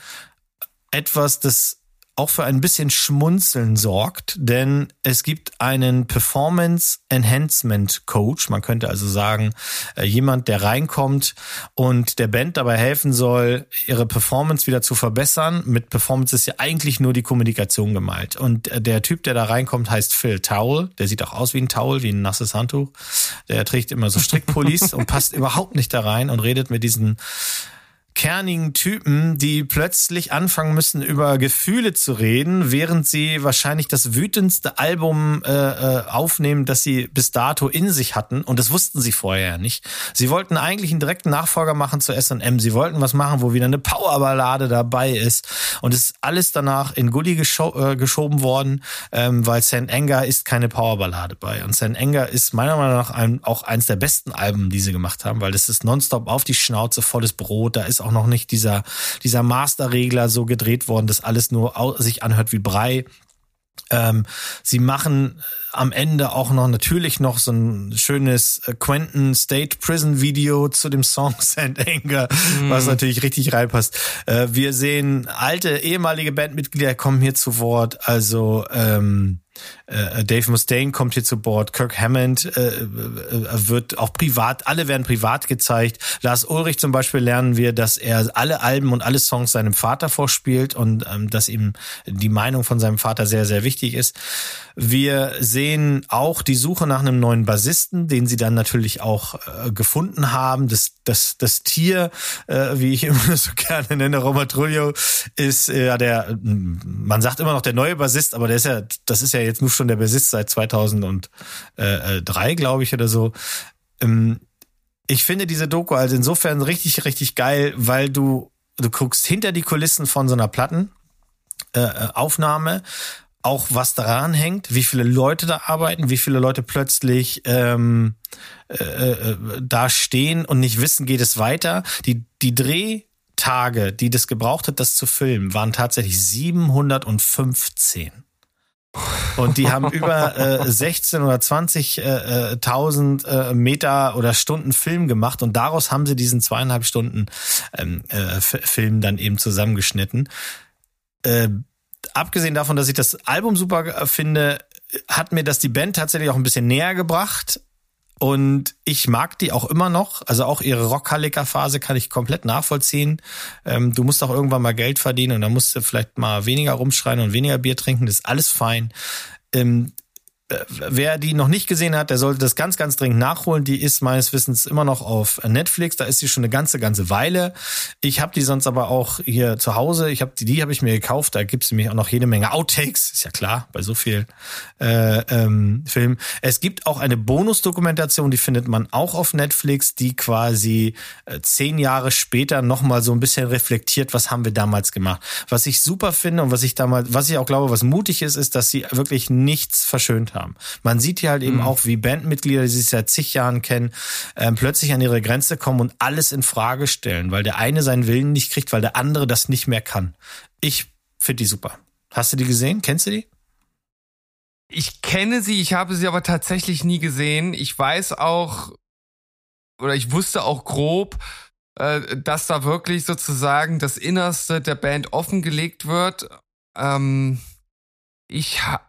etwas, das auch für ein bisschen Schmunzeln sorgt, denn es gibt einen Performance Enhancement Coach. Man könnte also sagen, äh, jemand, der reinkommt und der Band dabei helfen soll, ihre Performance wieder zu verbessern. Mit Performance ist ja eigentlich nur die Kommunikation gemalt. Und äh, der Typ, der da reinkommt, heißt Phil Towel. Der sieht auch aus wie ein Towel, wie ein nasses Handtuch. Der trägt immer so Strickpullis und passt überhaupt nicht da rein und redet mit diesen kernigen Typen, die plötzlich anfangen müssen, über Gefühle zu reden, während sie wahrscheinlich das wütendste Album äh, äh, aufnehmen, das sie bis dato in sich hatten. Und das wussten sie vorher nicht. Sie wollten eigentlich einen direkten Nachfolger machen zu S&M. Sie wollten was machen, wo wieder eine Powerballade dabei ist. Und es ist alles danach in Gully gescho äh, geschoben worden, ähm, weil St. Anger ist keine Powerballade bei. Und St. Anger ist meiner Meinung nach ein, auch eins der besten Alben, die sie gemacht haben, weil das ist nonstop auf die Schnauze, volles Brot. Da ist auch noch nicht dieser, dieser Masterregler so gedreht worden, dass alles nur sich anhört wie Brei. Ähm, sie machen am Ende auch noch natürlich noch so ein schönes äh, Quentin State Prison Video zu dem Song Sand Anger, mm. was natürlich richtig reinpasst. Äh, wir sehen alte ehemalige Bandmitglieder kommen hier zu Wort. Also ähm, äh, Dave Mustaine kommt hier zu Bord, Kirk Hammond äh, wird auch privat, alle werden privat gezeigt. Lars Ulrich zum Beispiel lernen wir, dass er alle Alben und alle Songs seinem Vater vorspielt und ähm, dass ihm die Meinung von seinem Vater sehr, sehr wichtig ist. Wir sehen auch die Suche nach einem neuen Bassisten, den sie dann natürlich auch äh, gefunden haben. Das, das, das Tier, äh, wie ich immer so gerne nenne, Roma Trullo, ist äh, ja der, man sagt immer noch der neue Bassist, aber der ist ja, das ist ja jetzt nur schon der Besitz seit 2003, glaube ich, oder so. Ähm, ich finde diese Doku also insofern richtig, richtig geil, weil du, du guckst hinter die Kulissen von so einer Plattenaufnahme, äh, auch was daran hängt, wie viele Leute da arbeiten, wie viele Leute plötzlich ähm, äh, äh, da stehen und nicht wissen, geht es weiter. Die, die Drehtage, die das gebraucht hat, das zu filmen, waren tatsächlich 715. Und die haben über äh, 16 oder 20.000 äh, äh, Meter oder Stunden Film gemacht und daraus haben sie diesen zweieinhalb Stunden ähm, äh, Film dann eben zusammengeschnitten. Äh, abgesehen davon, dass ich das Album super finde, hat mir das die Band tatsächlich auch ein bisschen näher gebracht. Und ich mag die auch immer noch. Also auch ihre Rockhalliker-Phase kann ich komplett nachvollziehen. Ähm, du musst auch irgendwann mal Geld verdienen und dann musst du vielleicht mal weniger rumschreien und weniger Bier trinken. Das ist alles fein. Ähm, äh, wer die noch nicht gesehen hat, der sollte das ganz, ganz dringend nachholen. Die ist meines Wissens immer noch auf Netflix. Da ist sie schon eine ganze, ganze Weile. Ich habe die sonst aber auch hier zu Hause. Ich habe die, die habe ich mir gekauft. Da gibt's nämlich auch noch jede Menge Outtakes. Ist ja klar bei so viel äh, ähm, Film. Es gibt auch eine Bonusdokumentation, die findet man auch auf Netflix, die quasi äh, zehn Jahre später nochmal so ein bisschen reflektiert, was haben wir damals gemacht. Was ich super finde und was ich damals, was ich auch glaube, was mutig ist, ist, dass sie wirklich nichts verschönt haben. Man sieht hier halt eben mhm. auch, wie Bandmitglieder, die sich seit zig Jahren kennen, äh, plötzlich an ihre Grenze kommen und alles in Frage stellen, weil der eine seinen Willen nicht kriegt, weil der andere das nicht mehr kann. Ich finde die super. Hast du die gesehen? Kennst du die? Ich kenne sie, ich habe sie aber tatsächlich nie gesehen. Ich weiß auch, oder ich wusste auch grob, äh, dass da wirklich sozusagen das Innerste der Band offengelegt wird. Ähm, ich ha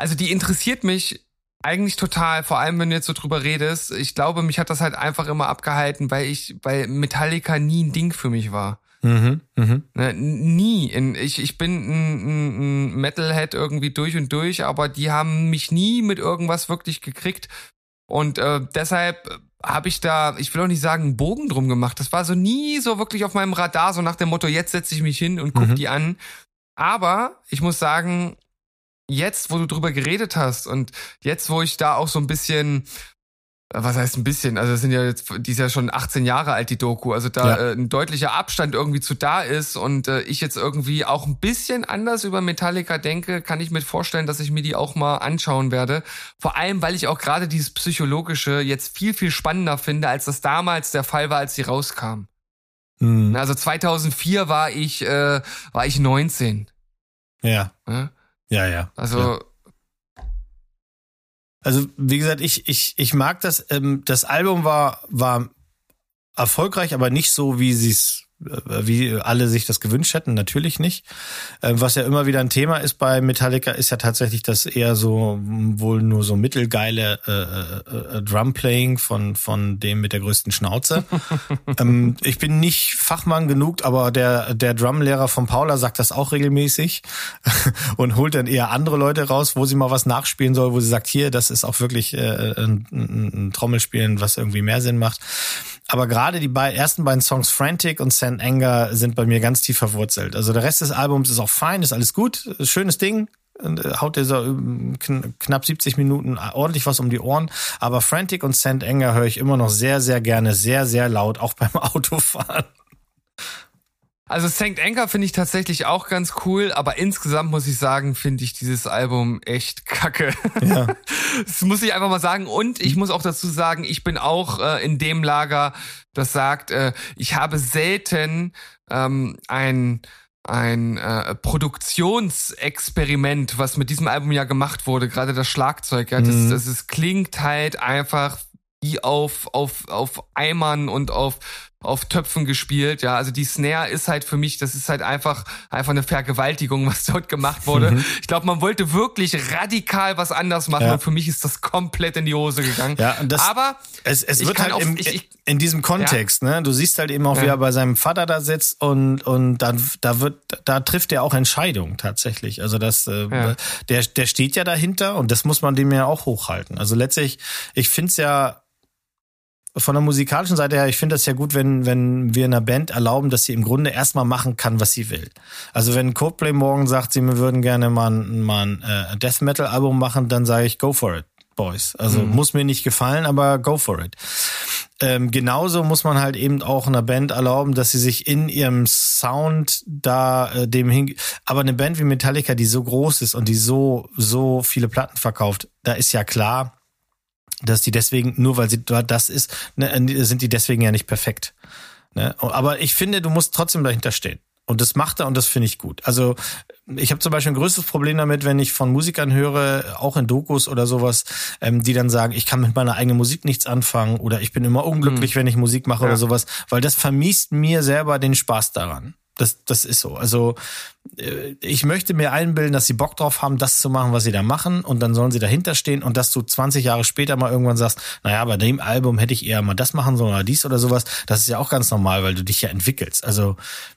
also die interessiert mich eigentlich total, vor allem wenn du jetzt so drüber redest. Ich glaube, mich hat das halt einfach immer abgehalten, weil ich, weil Metallica nie ein Ding für mich war. Mhm, mh. ne, nie. Ich, ich bin ein, ein Metalhead irgendwie durch und durch, aber die haben mich nie mit irgendwas wirklich gekriegt. Und äh, deshalb habe ich da, ich will auch nicht sagen, einen Bogen drum gemacht. Das war so nie so wirklich auf meinem Radar, so nach dem Motto, jetzt setze ich mich hin und guck mhm. die an. Aber ich muss sagen, jetzt, wo du drüber geredet hast und jetzt, wo ich da auch so ein bisschen äh, was heißt ein bisschen? Also es sind ja jetzt, die ist ja schon 18 Jahre alt, die Doku. Also da ja. äh, ein deutlicher Abstand irgendwie zu da ist und äh, ich jetzt irgendwie auch ein bisschen anders über Metallica denke, kann ich mir vorstellen, dass ich mir die auch mal anschauen werde. Vor allem, weil ich auch gerade dieses Psychologische jetzt viel, viel spannender finde, als das damals der Fall war, als sie rauskam. Mhm. Also 2004 war ich, äh, war ich 19. Ja. ja? Ja, ja. Also. Ja. Also, wie gesagt, ich, ich, ich mag das. Ähm, das Album war, war erfolgreich, aber nicht so, wie sie es wie alle sich das gewünscht hätten, natürlich nicht. Ähm, was ja immer wieder ein Thema ist bei Metallica, ist ja tatsächlich das eher so wohl nur so mittelgeile äh, äh, äh, Drumplaying von von dem mit der größten Schnauze. ähm, ich bin nicht Fachmann genug, aber der der Drumlehrer von Paula sagt das auch regelmäßig und holt dann eher andere Leute raus, wo sie mal was nachspielen soll, wo sie sagt, hier, das ist auch wirklich äh, ein, ein, ein Trommelspielen, was irgendwie mehr Sinn macht. Aber gerade die beiden, ersten beiden Songs Frantic und Sand Anger sind bei mir ganz tief verwurzelt. Also der Rest des Albums ist auch fein, ist alles gut, schönes Ding. Äh, haut dieser ähm, knapp 70 Minuten ordentlich was um die Ohren. Aber Frantic und Sand Anger höre ich immer noch sehr, sehr gerne, sehr, sehr laut, auch beim Autofahren. Also St. Anchor finde ich tatsächlich auch ganz cool, aber insgesamt muss ich sagen, finde ich dieses Album echt kacke. Ja. das muss ich einfach mal sagen. Und ich muss auch dazu sagen, ich bin auch äh, in dem Lager, das sagt, äh, ich habe selten ähm, ein ein äh, Produktionsexperiment, was mit diesem Album ja gemacht wurde, gerade das Schlagzeug, ja, das, mhm. das, das klingt halt einfach wie auf, auf, auf Eimern und auf auf Töpfen gespielt. Ja, also die Snare ist halt für mich, das ist halt einfach einfach eine Vergewaltigung, was dort gemacht wurde. Mhm. Ich glaube, man wollte wirklich radikal was anders machen ja. und für mich ist das komplett in die Hose gegangen. Ja, und das, aber es, es wird halt auch, im, ich, ich, in diesem Kontext, ja. ne? Du siehst halt eben auch, wie er bei seinem Vater da sitzt und und dann da wird da trifft er auch Entscheidungen tatsächlich. Also das äh, der der steht ja dahinter und das muss man dem ja auch hochhalten. Also letztlich, ich finde es ja von der musikalischen Seite her, ich finde das ja gut, wenn, wenn wir einer Band erlauben, dass sie im Grunde erstmal machen kann, was sie will. Also wenn Coldplay morgen sagt, sie würden gerne mal, mal ein äh, Death Metal Album machen, dann sage ich, go for it, boys. Also mhm. muss mir nicht gefallen, aber go for it. Ähm, genauso muss man halt eben auch einer Band erlauben, dass sie sich in ihrem Sound da äh, dem hin. Aber eine Band wie Metallica, die so groß ist und die so so viele Platten verkauft, da ist ja klar, dass die deswegen, nur weil sie das ist, ne, sind die deswegen ja nicht perfekt. Ne? Aber ich finde, du musst trotzdem dahinter stehen. Und das macht er und das finde ich gut. Also ich habe zum Beispiel ein größtes Problem damit, wenn ich von Musikern höre, auch in Dokus oder sowas, ähm, die dann sagen, ich kann mit meiner eigenen Musik nichts anfangen oder ich bin immer unglücklich, mhm. wenn ich Musik mache ja. oder sowas, weil das vermiest mir selber den Spaß daran. Das, das ist so. Also äh, ich möchte mir einbilden, dass sie Bock drauf haben, das zu machen, was sie da machen, und dann sollen sie dahinter stehen und dass du 20 Jahre später mal irgendwann sagst, naja, bei dem Album hätte ich eher mal das machen sollen oder dies oder sowas. Das ist ja auch ganz normal, weil du dich ja entwickelst. Also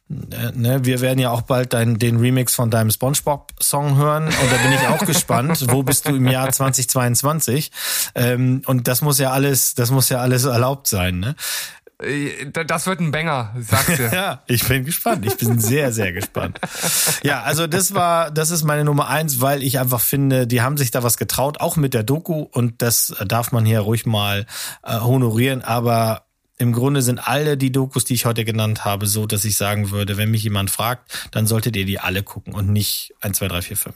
äh, ne, wir werden ja auch bald dein, den Remix von deinem SpongeBob-Song hören und da bin ich auch gespannt. Wo bist du im Jahr 2022? Ähm, und das muss ja alles, das muss ja alles erlaubt sein. Ne? Äh, das wird ein Banger, sagst du. ja, ich bin gespannt. Ich bin sehr, sehr gespannt. Ja, also das war, das ist meine Nummer eins, weil ich einfach finde, die haben sich da was getraut, auch mit der Doku und das darf man hier ruhig mal äh, honorieren. Aber im Grunde sind alle die Dokus, die ich heute genannt habe, so, dass ich sagen würde, wenn mich jemand fragt, dann solltet ihr die alle gucken und nicht 1, 2, 3, 4, 5.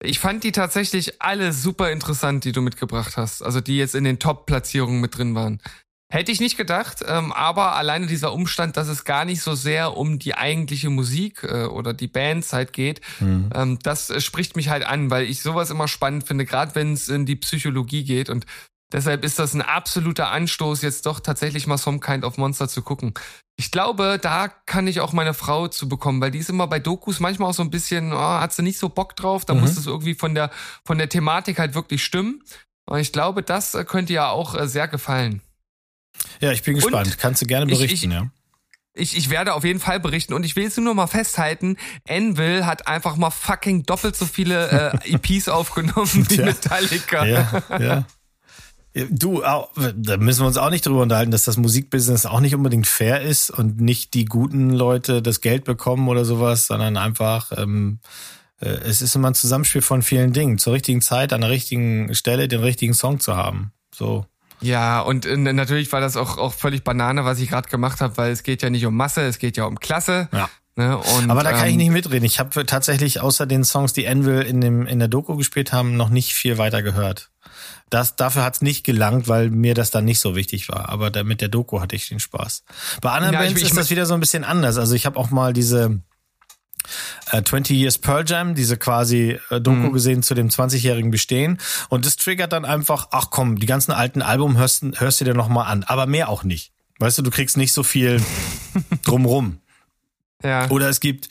Ich fand die tatsächlich alle super interessant, die du mitgebracht hast. Also die jetzt in den Top-Platzierungen mit drin waren. Hätte ich nicht gedacht, ähm, aber alleine dieser Umstand, dass es gar nicht so sehr um die eigentliche Musik äh, oder die Bands halt geht, mhm. ähm, das äh, spricht mich halt an, weil ich sowas immer spannend finde, gerade wenn es in die Psychologie geht und deshalb ist das ein absoluter Anstoß, jetzt doch tatsächlich mal Some Kind of Monster zu gucken. Ich glaube, da kann ich auch meine Frau zu bekommen, weil die ist immer bei Dokus manchmal auch so ein bisschen, oh, hat sie nicht so Bock drauf, da mhm. muss es irgendwie von der, von der Thematik halt wirklich stimmen. Und ich glaube, das äh, könnte ja auch äh, sehr gefallen. Ja, ich bin gespannt. Und Kannst du gerne berichten, ich, ich, ja. Ich, ich werde auf jeden Fall berichten und ich will jetzt nur mal festhalten, Envil hat einfach mal fucking doppelt so viele äh, EPs aufgenommen wie Metallica. Ja, ja. Du, da müssen wir uns auch nicht drüber unterhalten, dass das Musikbusiness auch nicht unbedingt fair ist und nicht die guten Leute das Geld bekommen oder sowas, sondern einfach, ähm, äh, es ist immer ein Zusammenspiel von vielen Dingen. Zur richtigen Zeit, an der richtigen Stelle den richtigen Song zu haben. So. Ja, und äh, natürlich war das auch, auch völlig Banane, was ich gerade gemacht habe, weil es geht ja nicht um Masse, es geht ja um Klasse. Ja. Ne? Und, Aber da kann ähm, ich nicht mitreden. Ich habe tatsächlich außer den Songs, die Anvil in, dem, in der Doku gespielt haben, noch nicht viel weiter gehört. Das, dafür hat's nicht gelangt, weil mir das dann nicht so wichtig war. Aber da, mit der Doku hatte ich den Spaß. Bei anderen ja, Bands ich, ich, ist das wieder so ein bisschen anders. Also ich habe auch mal diese äh, 20 Years Pearl Jam, diese quasi äh, Doku mhm. gesehen zu dem 20-jährigen Bestehen. Und das triggert dann einfach, ach komm, die ganzen alten Album hörst, hörst du dir noch mal an. Aber mehr auch nicht. Weißt du, du kriegst nicht so viel drumrum. Ja. Oder es gibt,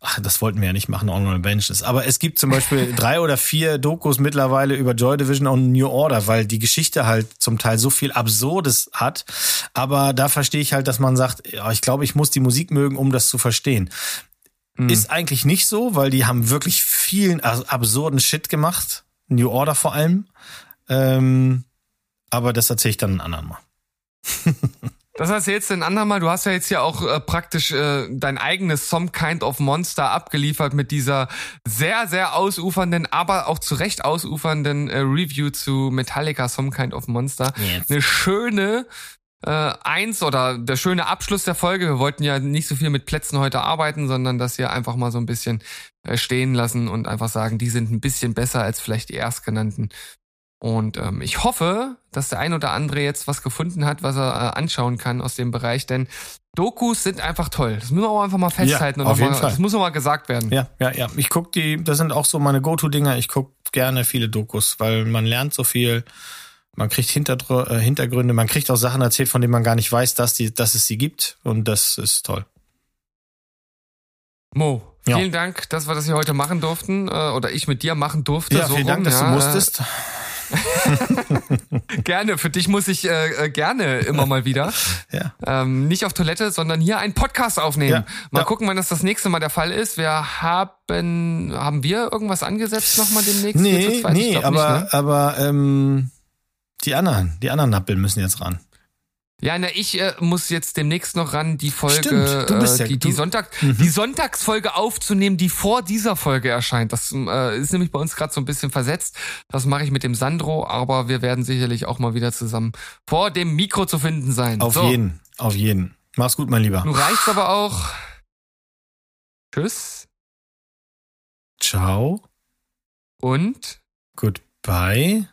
ach, das wollten wir ja nicht machen, Honorable Benches. Aber es gibt zum Beispiel drei oder vier Dokus mittlerweile über Joy Division und New Order, weil die Geschichte halt zum Teil so viel Absurdes hat. Aber da verstehe ich halt, dass man sagt, ich glaube, ich muss die Musik mögen, um das zu verstehen. Mhm. Ist eigentlich nicht so, weil die haben wirklich vielen absurden Shit gemacht. New Order vor allem. Ähm, aber das erzähle ich dann ein andermal. Das erzählst du ein andermal. Du hast ja jetzt ja auch äh, praktisch äh, dein eigenes Some Kind of Monster abgeliefert mit dieser sehr, sehr ausufernden, aber auch zu Recht ausufernden äh, Review zu Metallica Some Kind of Monster. Jetzt. Eine schöne, äh, eins oder der schöne Abschluss der Folge. Wir wollten ja nicht so viel mit Plätzen heute arbeiten, sondern das hier einfach mal so ein bisschen äh, stehen lassen und einfach sagen, die sind ein bisschen besser als vielleicht die erstgenannten. Und ähm, ich hoffe, dass der ein oder andere jetzt was gefunden hat, was er äh, anschauen kann aus dem Bereich, denn Dokus sind einfach toll. Das müssen wir auch einfach mal festhalten ja, und auf jeden mal, Fall. das muss noch mal gesagt werden. Ja, ja, ja. Ich guck die, das sind auch so meine Go-To-Dinger. Ich guck gerne viele Dokus, weil man lernt so viel Man kriegt Hinterdr äh, Hintergründe, man kriegt auch Sachen erzählt, von denen man gar nicht weiß, dass, die, dass es sie gibt. Und das ist toll. Mo, Ja. vielen Dank, dass wir das hier heute machen durften äh, oder ich mit dir machen durfte. Ja, so vielen Dank, rum, dass ja, du musstest. Äh, gerne, für dich muss ich äh, äh, gerne immer mal wieder. Ja. Ähm, nicht auf Toilette, sondern hier einen Podcast aufnehmen. Ja, Mal ja. gucken, wann das das nächste Mal der Fall ist. Wir haben, haben wir irgendwas angesetzt nochmal demnächst? Nee, nee, aber, Nicht, ne? aber ähm, die anderen, die anderen Nappeln müssen jetzt ran. Ja, na, ich äh, muss jetzt demnächst noch ran, die Folge, Stimmt, du bist äh, ja- die, die, du- Mhm. Sonntag, die Sonntagsfolge aufzunehmen, die vor dieser Folge erscheint. Das äh, ist nämlich bei uns gerade so ein bisschen versetzt. Das mache ich mit dem Sandro, aber wir werden sicherlich auch mal wieder zusammen vor dem Mikro zu finden sein. Auf so, jeden, auf jeden. Mach's gut, mein Lieber. Nun reicht's aber auch. Tschüss Ciao. und Goodbye.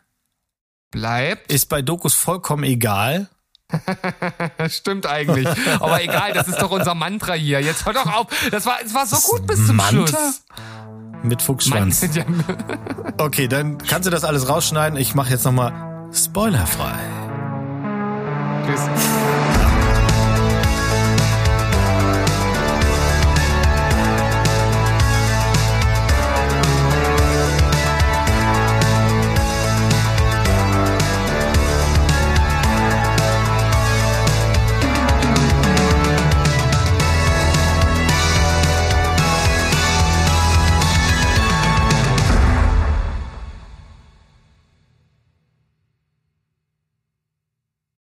Bleibt. Ist bei Dokus vollkommen egal. Stimmt eigentlich. Aber egal, das ist doch unser Mantra hier. Jetzt hör doch auf. Das war, es war so gut bis zum Mantra? Schluss. Mit Fuchsschwanz. Okay, dann kannst du das alles rausschneiden. Ich mache jetzt nochmal spoilerfrei. Tschüss.